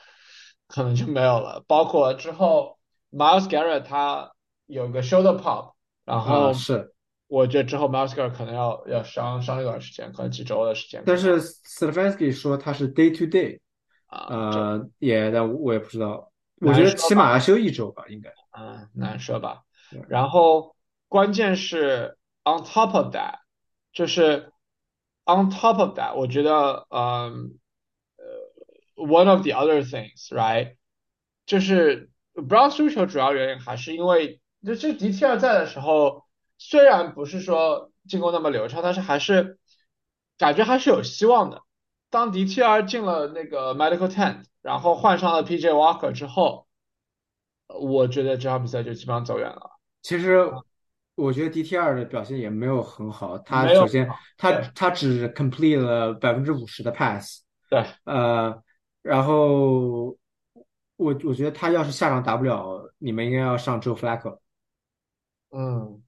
可能就没有了，包括之后 Miles Garrett 他有个 shoulder pop，然后啊是，我觉得之后 Miles Garrett 可能要要伤伤一段时间，可能几周的时间。但是 s l a v a n s k y 说他是 day to day，啊，呃，也，但我也不知道，我觉得起码要休一周吧，应该。嗯，难说吧。然后关键是 on top of that，就是 on top of that，我觉得，嗯，呃，one of the other things，right，就是 Brown 输球主要原因还是因为，就这 DTR 在的时候，虽然不是说进攻那么流畅，但是还是感觉还是有希望的。当 DTR 进了那个 medical tent，然后换上了 PJ Walker 之后，我觉得这场比赛就基本上走远了。其实我觉得 DTR 的表现也没有很好，他首先他他只 complete 了百分之五十的 pass，对，呃，然后我我觉得他要是下场打不了，你们应该要上 Joe Flacco，嗯，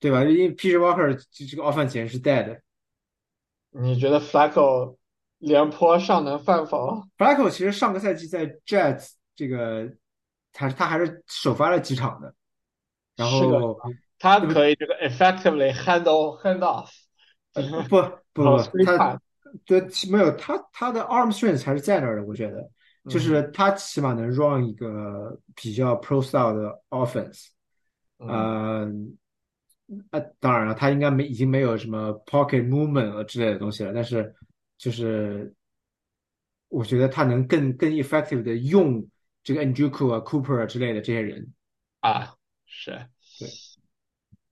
对吧？因为 PJ Walker 这这个 offense 简直是 dead。你觉得 Flacco 廉颇尚能饭否？Flacco 其实上个赛季在 Jets 这个，他他还是首发了几场的，然后他可以这个 effectively handle hand off，不不不，他对没有他他的 arm strength 还是在那儿的，我觉得嗯就是他起码能 run 一个比较 pro style 的 offense，嗯呃，呃，当然了，他应该没已经没有什么 pocket movement 了之类的东西了，但是就是我觉得他能更更 effective 的用这个啊、Cooper 啊之类的这些人。啊，是，对，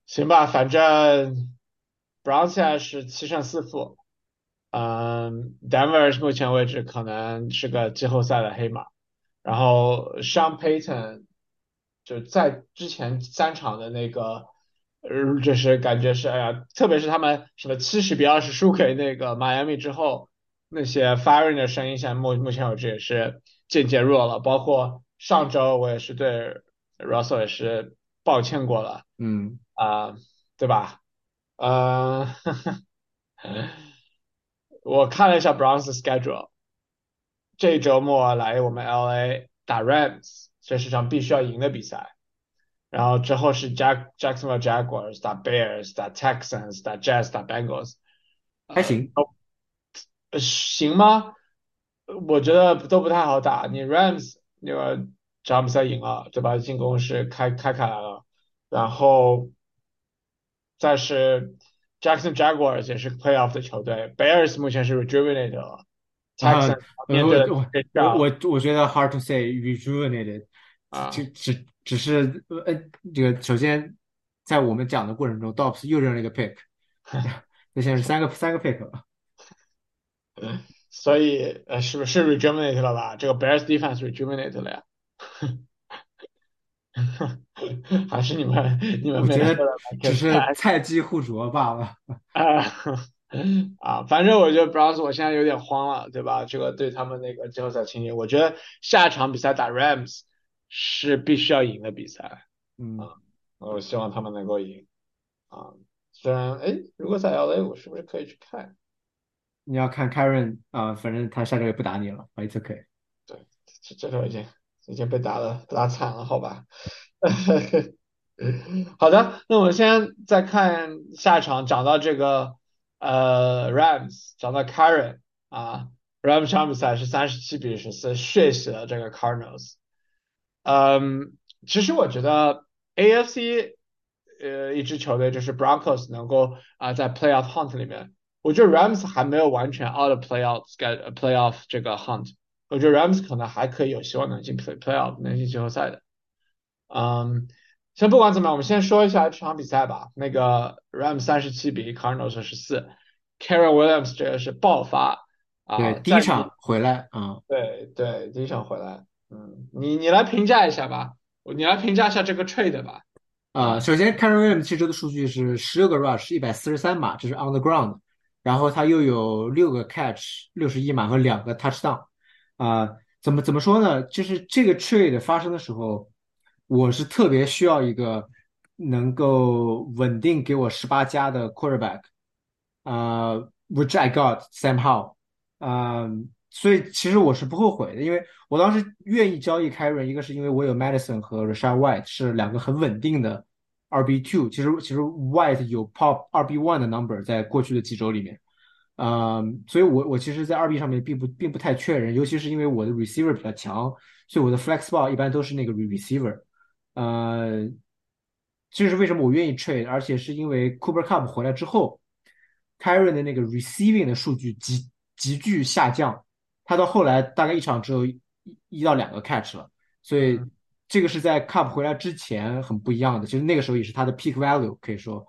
行吧，反正 Brown 现在是七胜四负，嗯，Denver 目前为止可能是个季后赛的黑马，然后 Sean Payton 就在之前三场的那个，呃，就是感觉是哎呀，特别是他们什么七十比二十输给那个迈阿密之后，那些 firing 的声音现在目目前为止也是渐渐弱了，包括上周我也是对 Russell 也是抱歉过了嗯，啊、对吧？呃，我看了一下 Browns 的 schedule，这周末来我们 LA 打 Rams，这是场必须要赢的比赛。然后之后是 Jack Jacksonville Jaguars 打 Bears 打 Texans 打 Jazz 打 Bengals，还行。呃行吗？我觉得都不太好打。你 Rams 那个詹姆斯赛赢了，对吧？进攻是开开开来了，然后再是 Jackson Jaguars 也是 Playoff 的球队，Bears 目前是 Rejuvenate 了啊，Texans 我面对的我我我我觉得 hard to say rejuvenated，啊只只只是呃这个首先在我们讲的过程中，Dobbs 又扔了一个 pick，那现在是三个三个 pick 了。所以呃是不是 Rejuvenate 了吧？这个 Bears defense Rejuvenate 了呀？还是你们你们我觉得没说的只是菜鸡互啄罢了。啊啊，反正我觉得 Browns 我现在有点慌了，对吧？这个对他们那个季后赛情节，我觉得下一场比赛打 Rams 是必须要赢的比赛，嗯，我希望他们能够赢啊。虽然哎，如果在 LA，我是不是可以去看？你要看 Karen 啊、反正他下周也不打你了，It's okay。对，这这周已经已经被打了打惨了，好吧？好的，那我们先再看下一场，讲到这个呃 Rams，讲到 Karen 啊，Rams 这场比赛是三十七比十四血洗了这个 Cardinals。嗯，其实我觉得 AFC 呃一支球队就是 Broncos 能够啊、在 Playoff Hunt 里面，我觉得 Rams 还没有完全 out of Playoff get Playoff 这个 Hunt，我觉得 Rams 可能还可以有希望能进 Play Playoff 能进季后赛的。嗯，先不管怎么样，我们先说一下这场比赛吧。那个 Rams 三十七比 Cardinals 十四，Karen Williams 这个是爆发啊，对，第在一场回来啊、对对，第一场回来，嗯，你你来评价一下吧，你来评价一下这个 trade 吧。啊、首先 Karen Williams 这周的数据是十六个 rush，一百四十三码，这是 on the ground，然后他又有六个 catch，六十一码和两个 touchdown，啊、怎么怎么说呢？就是这个 trade 发生的时候，我是特别需要一个能够稳定给我十八加的 quarterback，啊、w h i c h I got somehow，啊、所以其实我是不后悔的，因为我当时愿意交易 Karen，一个是因为我有 Madison 和 Rashad White 是两个很稳定的 RB two，其实其实 White 有 Pop RB one 的 number 在过去的几周里面，嗯，所以我我其实，在二 B 上面并不并不太缺人，尤其是因为我的 receiver 比较强，所以我的 flex ball 一般都是那个 receiver。呃，这是为什么我愿意 trade，而且是因为 Cooper Cup 回来之后 k y r o n 的那个 receiving 的数据急急剧下降，他到后来大概一场只有一一到两个 catch 了，所以这个是在 Cup 回来之前很不一样的，其实那个时候也是他的 peak value 可以说。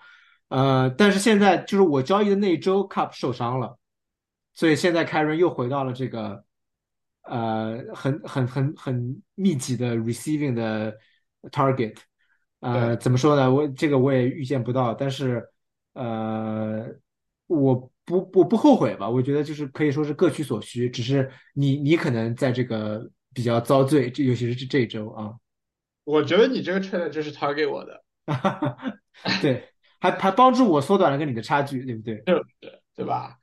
呃，但是现在就是我交易的那一周，Cup 受伤了，所以现在凯 n 又回到了这个呃很很很很密集的 receiving 的 target。呃，怎么说呢？我这个我也预见不到，但是呃，我不不不后悔吧？我觉得就是可以说是各取所需，只是你你可能在这个比较遭罪，这尤其是这这一周啊。我觉得你这个 trade 就是 target 我的，对。还还帮助我缩短了跟你的差距，对不对？对对吧？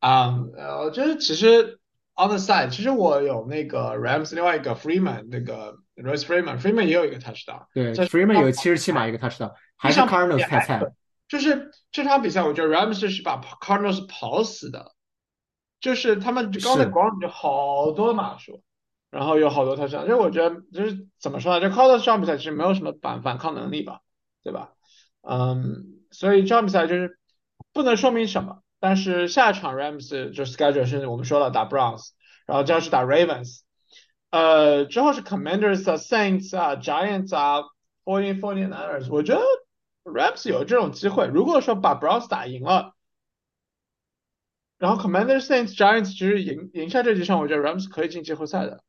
啊，呃，就是其实 on the side，其实我有那个 Rams 另外一个 Freeman 那个 Royce Freeman，Freeman 也有一个 touchdown，对，Freeman 有七十七码一个 touchdown，还是 Cardinals 太菜了。就是这场比赛，我觉得 Rams 是把 Cardinals 跑死的，就是他们刚才光就好多码数，然后有好多 touchdown，就我觉得就是怎么说呢？就 Cardinals 这场比赛其实没有什么反反抗能力吧，对吧？嗯。所以这场比赛就是不能说明什么，但是下一场 Rams 就 schedule 是我们说了打 Browns，然后将是打 Ravens，呃，之后是 Commanders 啊、Saints 啊、Giants 啊、Forty Forty Niners，我觉得 Rams 有这种机会，如果说把 Browns 打赢了，然后 Commanders、Saints、Giants 其实赢赢下这几场，我觉得 Rams 可以进季后赛的。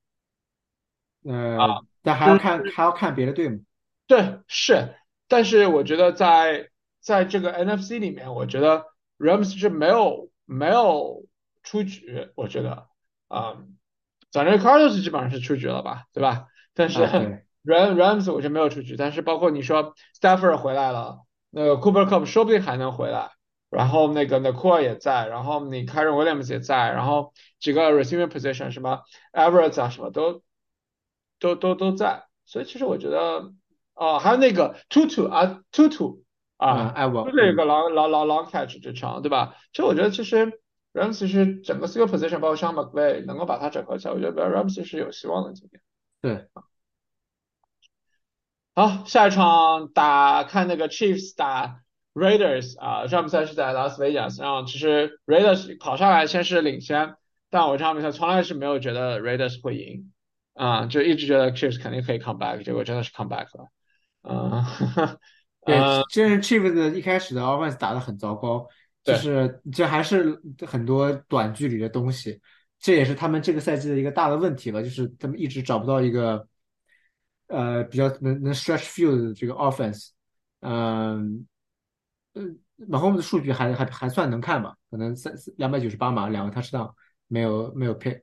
呃，但还要看还要看别的队嘛。对，是，但是我觉得在在这个 NFC 里面，我觉得 Rams 是没有没有出局，我觉得啊，反正 Cardinals 基本上是出局了吧，对吧？但是 Ram Rams 我是没有出局，但是包括你说 Stafford 回来了，那个 Cooper Cup 说不定还能回来，然后那个 n a k o r 也在，然后你 Karen Williams 也在，然后几个 receiving position 什么 Everett 啊什么都都都都在，所以其实我觉得哦，还有那个 Tutu 啊 Tutu。啊，艾沃，就是一个 long long long long catch 这场，对吧？其实我觉得，其实 Rams 其实整个 skill position 包括像 McVay 能够把它整合起来，我觉得 Rams 是有希望的今天。对，好，下一场打看那个 Chiefs 打 Raiders 啊，这场比赛是在拉斯维加斯，然后其实 Raiders 跑上来先是领先，但我这场比赛从来是没有觉得 Raiders 会赢啊，就一直觉得 Chiefs 肯定可以 come back，结果真的是 come back 了，嗯。对，这是 Chiefs 的一开始的 offense 打得很糟糕，就是这还是很多短距离的东西，这也是他们这个赛季的一个大的问题了，就是他们一直找不到一个呃比较能能 stretch field 的这个 offense，嗯嗯，马后面的数据还还还算能看吧，可能三两百九十八码两个 touchdown 没有没有 pick，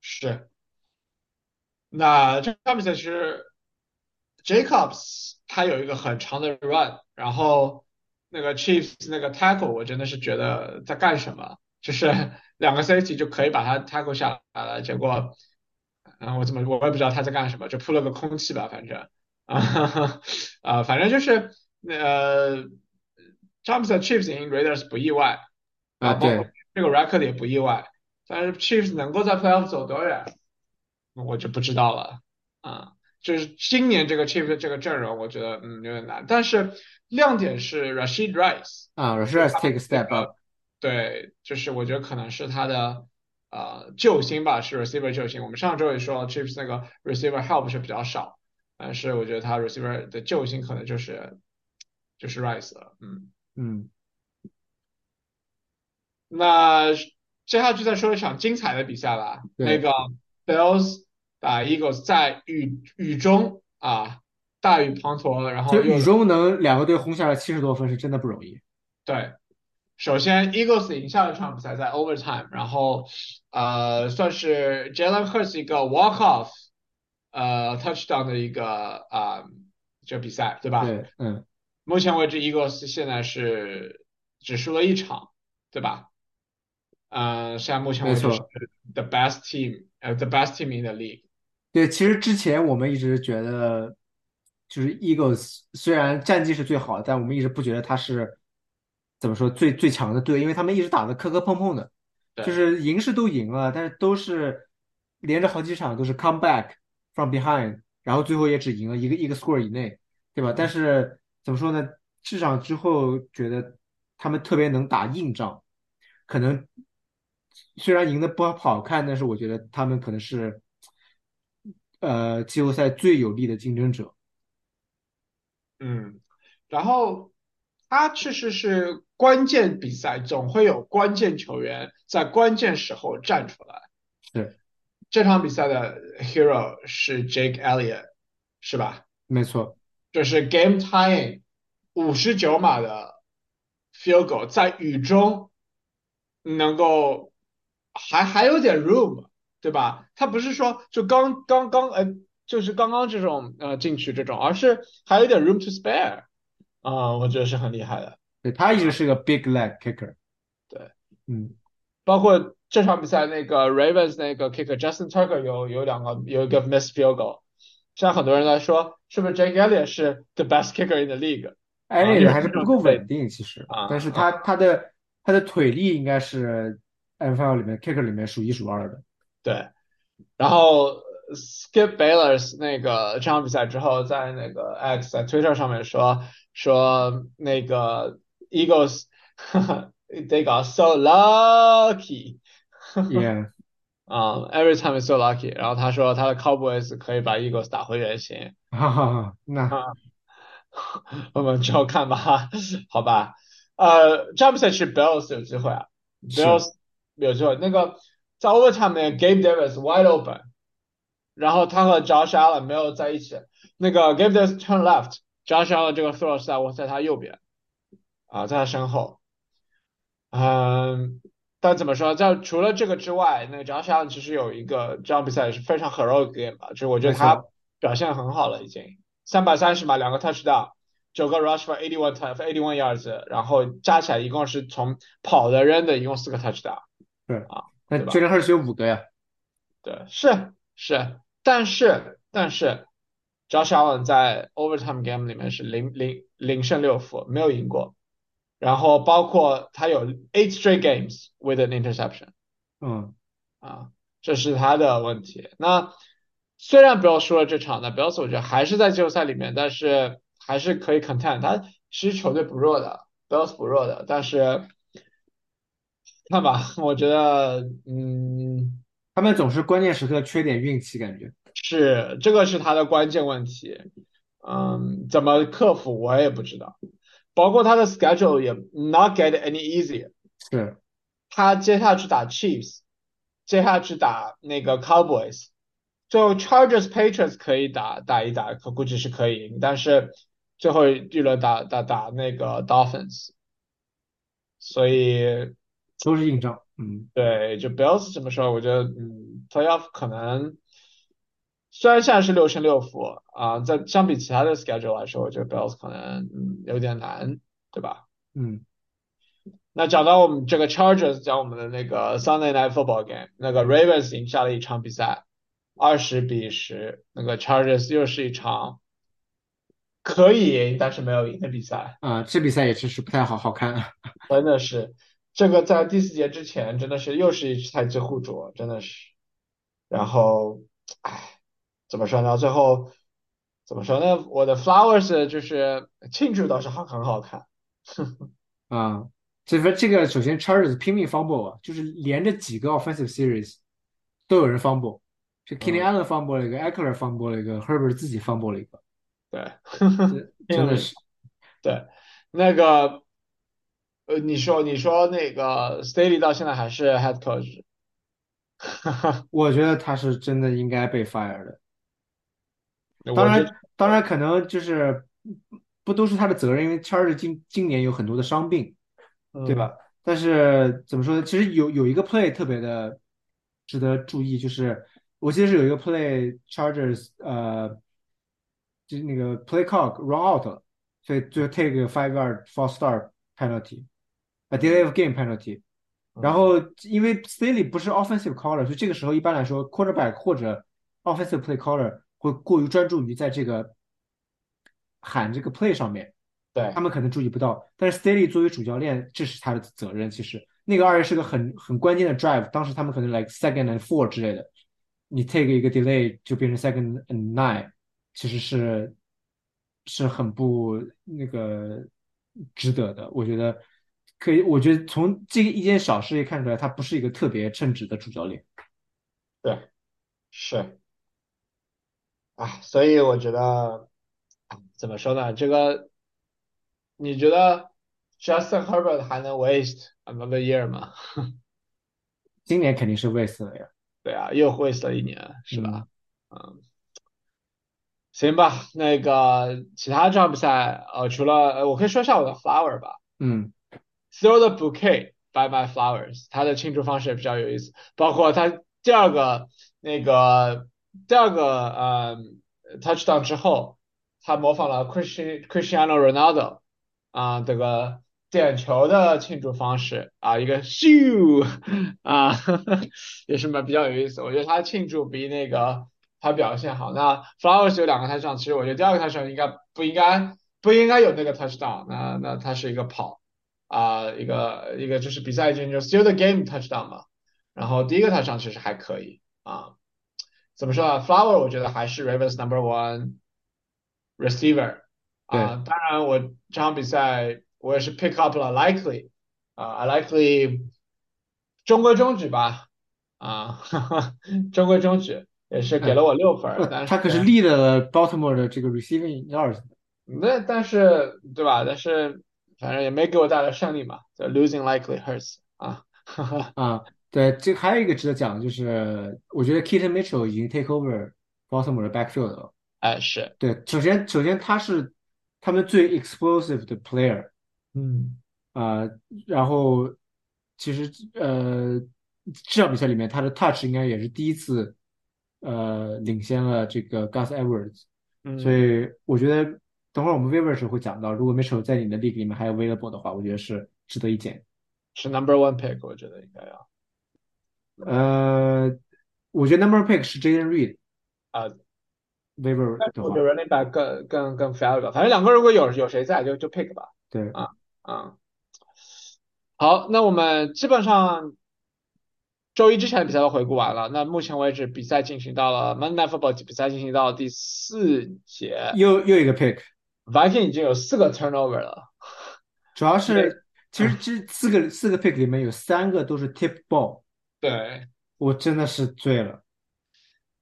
是，那这上面是 Jacobs。他有一个很长的 run，然后那个 Chiefs 那个 tackle 我真的是觉得在干什么？就是两个 safety 就可以把他 tackle 下来了，结果，嗯，我怎么我也不知道他在干什么，就扑了个空气吧，反正，啊，啊，反正就是呃 j u m p s Chiefs 赢 Raiders 不意外，啊，对，这个 record 也不意外，但是 Chiefs 能够在 playoff 走多远，我就不知道了，啊。就是今年这个 Chief 的这个阵容，我觉得嗯有点难，但是亮点是 Rashid Rice 啊，Rashid Rice take a step up，对，就是我觉得可能是他的呃救星吧，是 receiver 救星。我们上周也说 Chiefs 那个 receiver help 是比较少，但是我觉得他 receiver 的救星可能就是就是 Rice 了，嗯嗯。那接下去再说一场精彩的比赛吧，那个 Bills。啊，Eagles 在雨雨中啊，大雨滂沱，然后雨中能两个队轰下来七十多分，是真的不容易。对，首先 Eagles 赢下了这场比赛，在 overtime，然后呃，算是 Jalen Hurts 一个 walk off，呃，touchdown 的一个啊，这比赛对吧？对，嗯。目前为止，Eagles 现在是只输了一场，对吧？嗯，现在目前为止是 the best team，呃，the best team in the league。对，其实之前我们一直觉得，就是 Eagles 虽然战绩是最好的，但我们一直不觉得他是怎么说最最强的队，因为他们一直打的磕磕碰碰的，就，是赢是都赢了，但是都是连着好几场都是 come back from behind，然后最后也只赢了一个一个 score 以内，对吧？但是怎么说呢？至少之后觉得他们特别能打硬仗，可能虽然赢的不好看，但是我觉得他们可能是呃季后赛最有力的竞争者。嗯，然后他确实是关键比赛总会有关键球员在关键时候站出来。对，这场比赛的 hero 是 Jake Elliott，是吧？没错，就是 game tying 五十九码的 field goal，在雨中能够还还有点 room，对吧？他不是说就刚刚刚呃，就是刚刚这种呃进去这种，而是还有点 room to spare 啊、我觉得是很厉害的。对，他一直是个 big leg kicker。对，嗯，包括这场比赛那个 Ravens 那个 kicker Justin Tucker 有有两个有一个 miss field goal，现在很多人在说是不是 Jake Elliott 是 the best kicker in the league 艾啊？有这利的还是不够稳定，其实，啊啊但是他他的他的腿力应该是 NFL 里面 kicker 里面数一数二的。对，然后 Skip Bayless 那个这场比赛之后，在那个 X 在 Twitter 上面说说那个 Eagles they got so lucky yes 啊 every time is so lucky，然后他说他的 Cowboys 可以把 Eagles 打回原形哈哈哈，那啊，我们之后看吧，好吧，呃，这场比赛是 Bills 有机会啊是，，Bills 有机会，那个在 overtime 里面 Gabe Davis wide open。然后他和 Josh Allen 没有在一起。那个 Give Davis turn Joshua 的这个 throw 在在在他右边，啊，在他身后，嗯，但怎么说，在除了这个之外，那个 Joshua 其实有一个这场比赛也是非常 heroic game 吧，就是我觉得他表现很好了已经，三百三十码两个 touchdown，九个 rush for eighty one yards，然后加起来一共是从跑的扔的一共四个 touchdown，对啊，那最终还是只有五个呀，对，是是，但是但是。，Josh Allen 在 overtime game 里面是零零零胜六负，没有赢过。然后包括他有 eight straight games with an interception 嗯，啊，这是他的问题。那虽然 Bills 输了这场呢，Bills 我觉得还是在季后赛里面，但是还是可以 contend。他其实球队不弱的，Bills 不弱的，但是看吧，我觉得嗯。他们总是关键时刻缺点运气，感觉是，这个是他的关键问题，嗯，怎么克服我也不知道，包括他的 schedule 也 not get any easier，是。他接下去打 Chiefs，接下去打那个 Cowboys，最后 Chargers Patriots 可以打打一打，可估计是可以赢，但是最后一轮打打打那个 Dolphins，所以都是硬仗。嗯，对，就 Bills 这么说，我觉得，嗯，Playoff 可能虽然现在是六胜六负啊，在相比其他的 schedule 来说，我觉得 Bills 可能嗯有点难，对吧？嗯，那讲到我们这个 Chargers，讲我们的那个 Sunday Night Football game，那个 Ravens 赢下了一场比赛，二十比十，那个 Chargers 又是一场可以赢但是没有赢的比赛，啊，这比赛也确实不太好好看。真的是这个在第四节之前真的是又是一赛季互啄，真的是。然后，唉，怎么说呢？最后怎么说呢？我的 Flowers 就是庆祝倒是很很好看，啊，这份这个首先 Chargers 拼命 fumble 啊，就是连着几个 offensive series 都有人 fumble，是 Kenny 嗯，Allen fumble 了一个，Eckler fumble 了一个，Herbert 自己 fumble 了一个，对，这真的是对，那个呃，你说你说那个 Staley 到现在还是 head coach，我觉得他是真的应该被 fire 的。当然，当然可能就是不都是他的责任，因为 Chargers 今今年有很多的伤病，对嗯吧？但是怎么说呢？其实有有一个 play 特别的值得注意，就是我记得是有一个 play Chargers 呃，就是那个 play clock run out 了，所以就 take a five yard false start penalty，a delay of game penalty。然嗯后因为 Staley 不是 offensive caller，所以这个时候一般来说 quarterback 或者 offensive play caller 会过于专注于在这个喊这个 play 上面，对他们可能注意不到。但是 Staley 作为主教练，这是他的责任。其实那个二月是个很很关键的 drive，当时他们可能 like second and four 之类的，你 take 一个 delay 就变成 second and nine，其实是是很不那个值得的。我觉得可以，我觉得从这个一件小事也看出来，他不是一个特别称职的主教练。对，是啊，所以我觉得啊怎么说呢？这个你觉得 Justin Herbert 还能 waste another year 吗？今年肯定是 waste 了呀。对啊，又 waste 了一年，是吧？嗯嗯，行吧，那个其他这场比赛，呃，除了呃我可以说一下我的 flower 吧嗯，Throw the bouquet by my flowers，他的庆祝方式也比较有意思，包括他第二个那个第二个呃 touchdown 之后，他模仿了 Christian Cristiano Ronaldo 啊、这个点球的庆祝方式啊，一个咻啊，也是蛮比较有意思。我觉得他庆祝比那个他表现好。那 Flowers 有两个 touchdown，其实我觉得第二个 touchdown 应该不应该不应该有那个 touchdown，那那他是一个跑啊、一个一个就是比赛进就 still the game touchdown 嘛。然后第一个 touchdown 其实还可以啊，怎么说啊？Flower 我觉得还是 Ravens number one receiver 啊，当然我这场比赛我也是 pick up 了 Likely 啊，Likely 中规中矩吧啊，哈哈中规中矩也是给了我六分儿，但是他可是 lead 了 Baltimore 的这个 receiving yards。那但是对吧？但是反正也没给我带来胜利嘛，就 losing likely hurts 啊，哈哈啊，对，这还有一个值得讲的就是，我觉得 Keaton Mitchell 已经 take over Baltimore 的 backfield 了。哎是，对，首先首先他是他们最 explosive 的 player 嗯啊、然后其实呃这场比赛里面他的 touch 应该也是第一次呃领先了这个 Gus Edwards，嗯，所以我觉得等会儿我们 waiver 时候会讲到，如果 Mitchell 在你的 league 里面还有 available 的话，我觉得是值得一捡。是 number one pick，我觉得应该要呃，我觉得 number pick 是 Jaden Reed 啊，waiver 的话我觉，得 running back 更更更 valuable，反正两个如果有有谁在就就 pick 吧，对，啊啊，好，那我们基本上周一之前的比赛都回顾完了，那目前为止比赛进行到了 Monday Football 比赛进行到第四节又又一个 pick，，Viking 已经有四个 turnover 了。主要是其实这四个四个 pick 里面有三个都是 tip ball，对，我真的是醉了。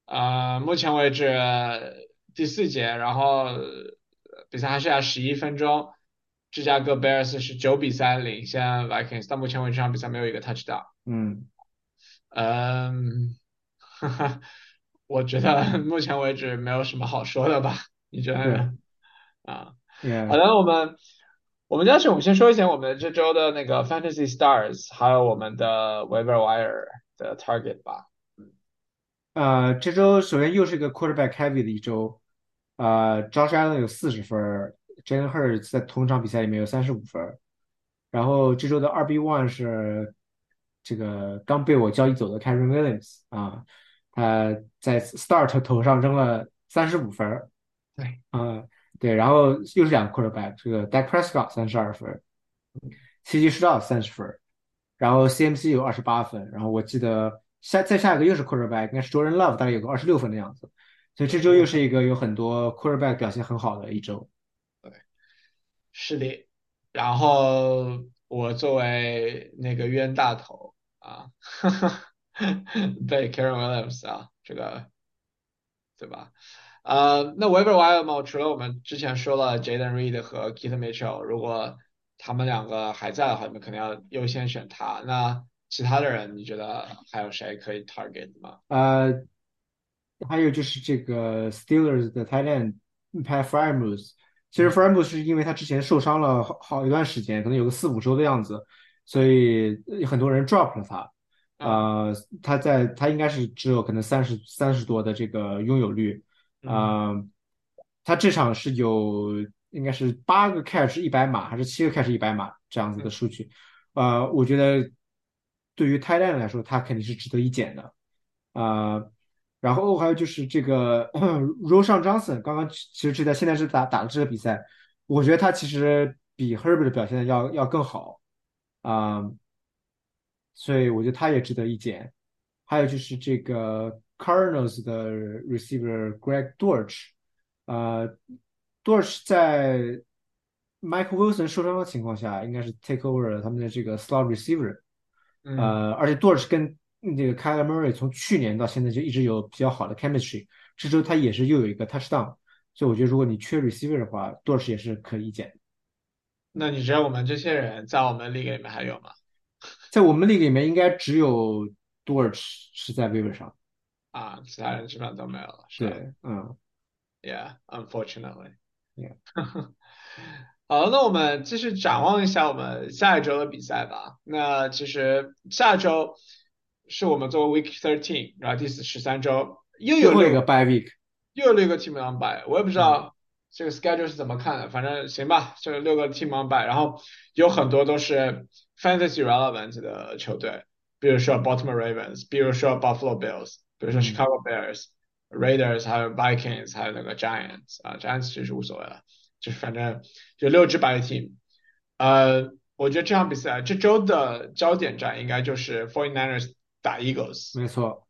呃，目前为止第四节，然后呃比赛还剩下十一分钟，芝加哥 Bears 是九比三领先 Vikings，到目前为止这场比赛没有一个 touchdown。嗯，嗯，哈哈，我觉得 目前为止没有什么好说的吧？你觉得呢？啊，也好的，我们我们要是我们先说一下我们这周的那个 Fantasy Stars，还有我们的 Waiver Wire 的 Target 吧。呃，这周首先又是一个 quarterback heavy 的一周，呃，Josh Allen 有四十分，Jalen Hurts 在同场比赛里面有三十五分，然后这周的二 B one 是这个刚被我交易走的 Karen Williams 啊，他在 start 头上扔了三十五分儿，对，啊，对，然后又是两个 quarterback，这个 Dak Prescott 三十二分儿，CJ Stroud 三十分，然后 CMC 有二十八分，然后我记得下再下一个又是 quarterback，应该是 Jordan Love，大概有个二十六分的样子，所以这周又是一个有很多 quarterback 表现很好的一周。对是的，然后我作为那个冤大头啊，被 Karen Williams 啊，这个对吧？呃，那 Waiver Wire 嘛，除了我们之前说了 Jaden Reed 和 Keith Mitchell，如果他们两个还在的话，你们肯定要优先选他。那其他的人，你觉得还有谁可以 target 吗？呃，还有就是这个 Steelers 的 tight end Pat Fryermuth，其实 Fryermuth 是因为他之前受伤了好好一段时间，可能有个四五周的样子，所以很多人 drop 了他。呃，他在他应该是只有可能三十三十多的这个拥有率，啊、他这场是有应该是八个 catch 一百码还是七个 catch 一百码这样子的数据，呃，我觉得对于 tight end 来说，他肯定是值得一捡的，啊、然后还有就是这个 Roshan Johnson，刚刚其实是在现在是打打了这个比赛，我觉得他其实比 Herbert 表现的要要更好。啊、所以我觉得他也值得一捡。还有就是这个 Cardinals 的 receiver Greg Dortch，呃，Dortch 在 Michael Wilson 受伤的情况下，应该是 take over 了他们的这个 slot receiver，嗯，呃，而且 Dortch 跟这个 Kyler Murray 从去年到现在就一直有比较好的 chemistry，这周他也是又有一个 touchdown，所以我觉得如果你缺 receiver 的话，Dortch 也是可以捡的。那你觉得我们这些人在我们 league 里面还有吗？在我们 league 里面，应该只有 Dortch 是在 waiver 上。啊，其他人基本上都没有了，是对，嗯？Yeah，unfortunately。，yeah，好，那我们继续展望一下我们下一周的比赛吧。那其实下周是我们作为 Week Thirteen，然后第十三周又有六个 bye week。又有六个 team on bye，我也不知嗯道这个 schedule 是怎么看的，反正行吧，这六个 team on bye，然后有很多都是 fantasy relevant 的球队，比如说 Baltimore Ravens，比如说 Buffalo Bills，比如说嗯 Chicago Bears、Raiders，还有 Vikings，还有那个 Giants 啊，Giants 其实无所谓了，就是反正就六支 bye team，呃，我觉得这场比赛这周的焦点战应该就是 Forty Niners 打 Eagles。没错，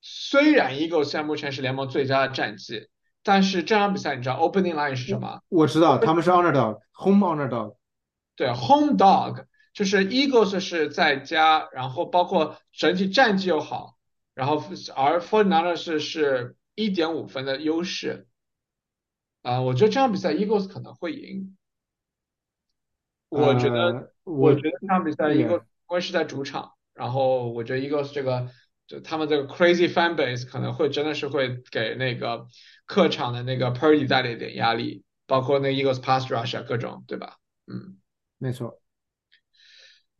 虽然 Eagles 现在目前是联盟最佳的战绩，但是这场比赛你知道 opening line 是什么？我知道他们是 underdog，home underdog。对，home dog 就是 Eagles 是在家，然后包括整体战绩又好，然后而 49ers 是是一点五分的优势。啊、我觉得这场比赛 Eagles 可能会赢。我觉得，呃我我觉得这场比赛 Eagles 因为是在主场，然后我觉得 Eagles 这个就他们这个 crazy fan base 可能会真的是会给那个客场的那个 Purdy 带来一点压力，包括那 Eagles pass rush 啊各种，对吧？嗯，没错，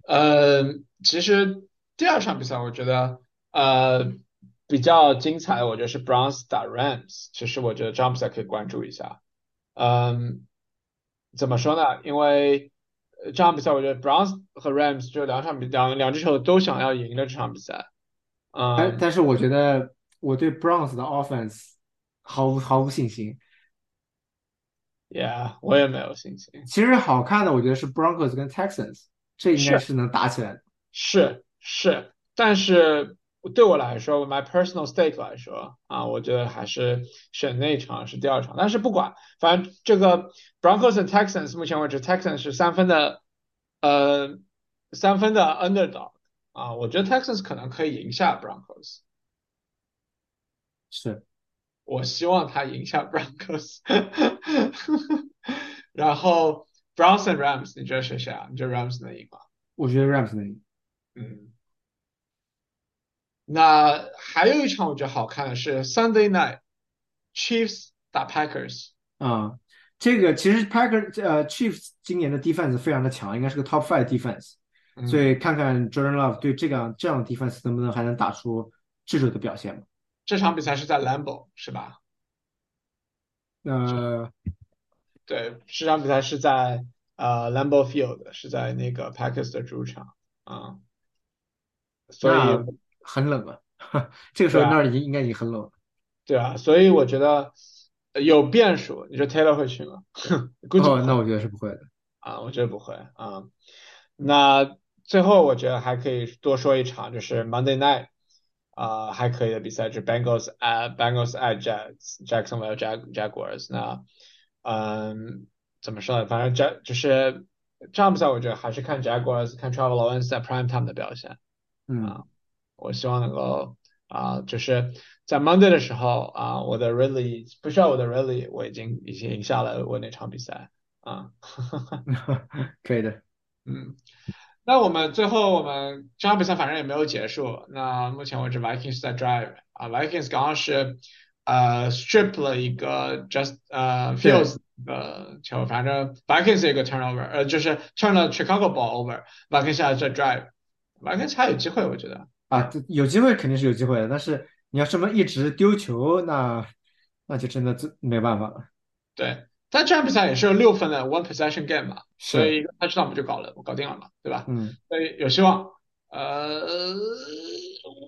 呃，其实第二场比赛我觉得呃比较精彩的，我觉得是 Browns 打 Rams，其实我觉得这场比赛可以关注一下。嗯，怎么说呢？因为呃这场比赛我觉得 Browns 和 Rams 就两场比两两支球队都想要赢的这场比赛。嗯，但但是我觉得我对 Browns 的 offense 毫无毫无信心。Yeah，我也没有信心。其实好看的，我觉得是 Broncos 跟 Texans，这应该是是能打起来的。是是，但是对我来说，my personal stake 来说啊，我觉得还是选那场是第二场。但是不管，反正这个 Broncos 和 Texans 目前为止，Texans 是三分的呃三分的 underdog 啊，我觉得 Texans 可能可以赢下 Broncos。是，我希望他赢下 Broncos，然后 Browns and Rams，你觉得谁谁啊？你觉得 Rams 能赢吗？我觉得 Rams 能赢。嗯，那还有一场我觉得好看的是 Sunday Night Chiefs 打 Packers。啊、这个其实 Packer 呃 Chiefs 今年的 defense 非常的强，应该是个 top five defense，、嗯所以看看 Jordan Love 对这样这样的 defense 能不能还能打出智者的表现嘛？这场比赛是在 Lambeau 是吧？呃，对，这场比赛是在呃 Lambeau Field，是在那个 Packers 的主场啊、所以那很冷啊，这个时候那儿已经应该已经很冷了。对啊，所以我觉得呃有变数。你说 Taylor 会去吗？估计那我觉得是不会的。啊，我觉得不会啊。那最后我觉得还可以多说一场，就是 Monday Night 啊、还可以的比赛，就是 Bengals at Bengals at Jets Jacksonville Jag Jaguars。那嗯，怎么说呢？反正这就是这场比赛，我觉得还是看 Jaguars 看 Trevor Lawrence 在 Prime Time 的表现。嗯啊我希望能够啊、就是在 Monday 的时候啊、我的 Really 不需要我的 Really，我已经已经赢下了我那场比赛啊。可以的。嗯，那我们最后我们这场比赛反正也没有结束。那目前为止 Vikings 在 drive 啊，Vikings 刚刚是呃 strip 了一个 just 呃 Fields 的球，反正 Vikings 有一个 turnover，呃就是 turn 了 Chicago ball over，Vikings 现在在 drive，Vikings 还有机会，我觉得。啊，这有机会肯定是有机会的，但是你要这么一直丢球，那那就真的这没办法了。对，但这场比赛也是有六分的 one possession game 嘛，所以一个 touchdown 不就搞了，搞定了嘛，对吧？嗯，所以有希望。呃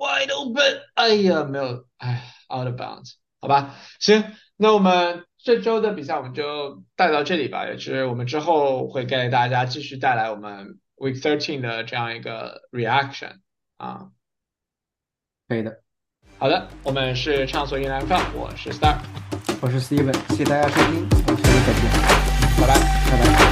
，wide open，哎呀，没有，哎，out of bounds，好吧，行，那我们这周的比赛我们就带到这里吧，也是我们之后会给大家继续带来我们 Week Thirteen 的这样一个 reaction 啊。可以的，好的，我们是畅所欲言放，我是 Star，我是 Steven，谢谢大家收听，我们下期再见，拜拜。拜拜。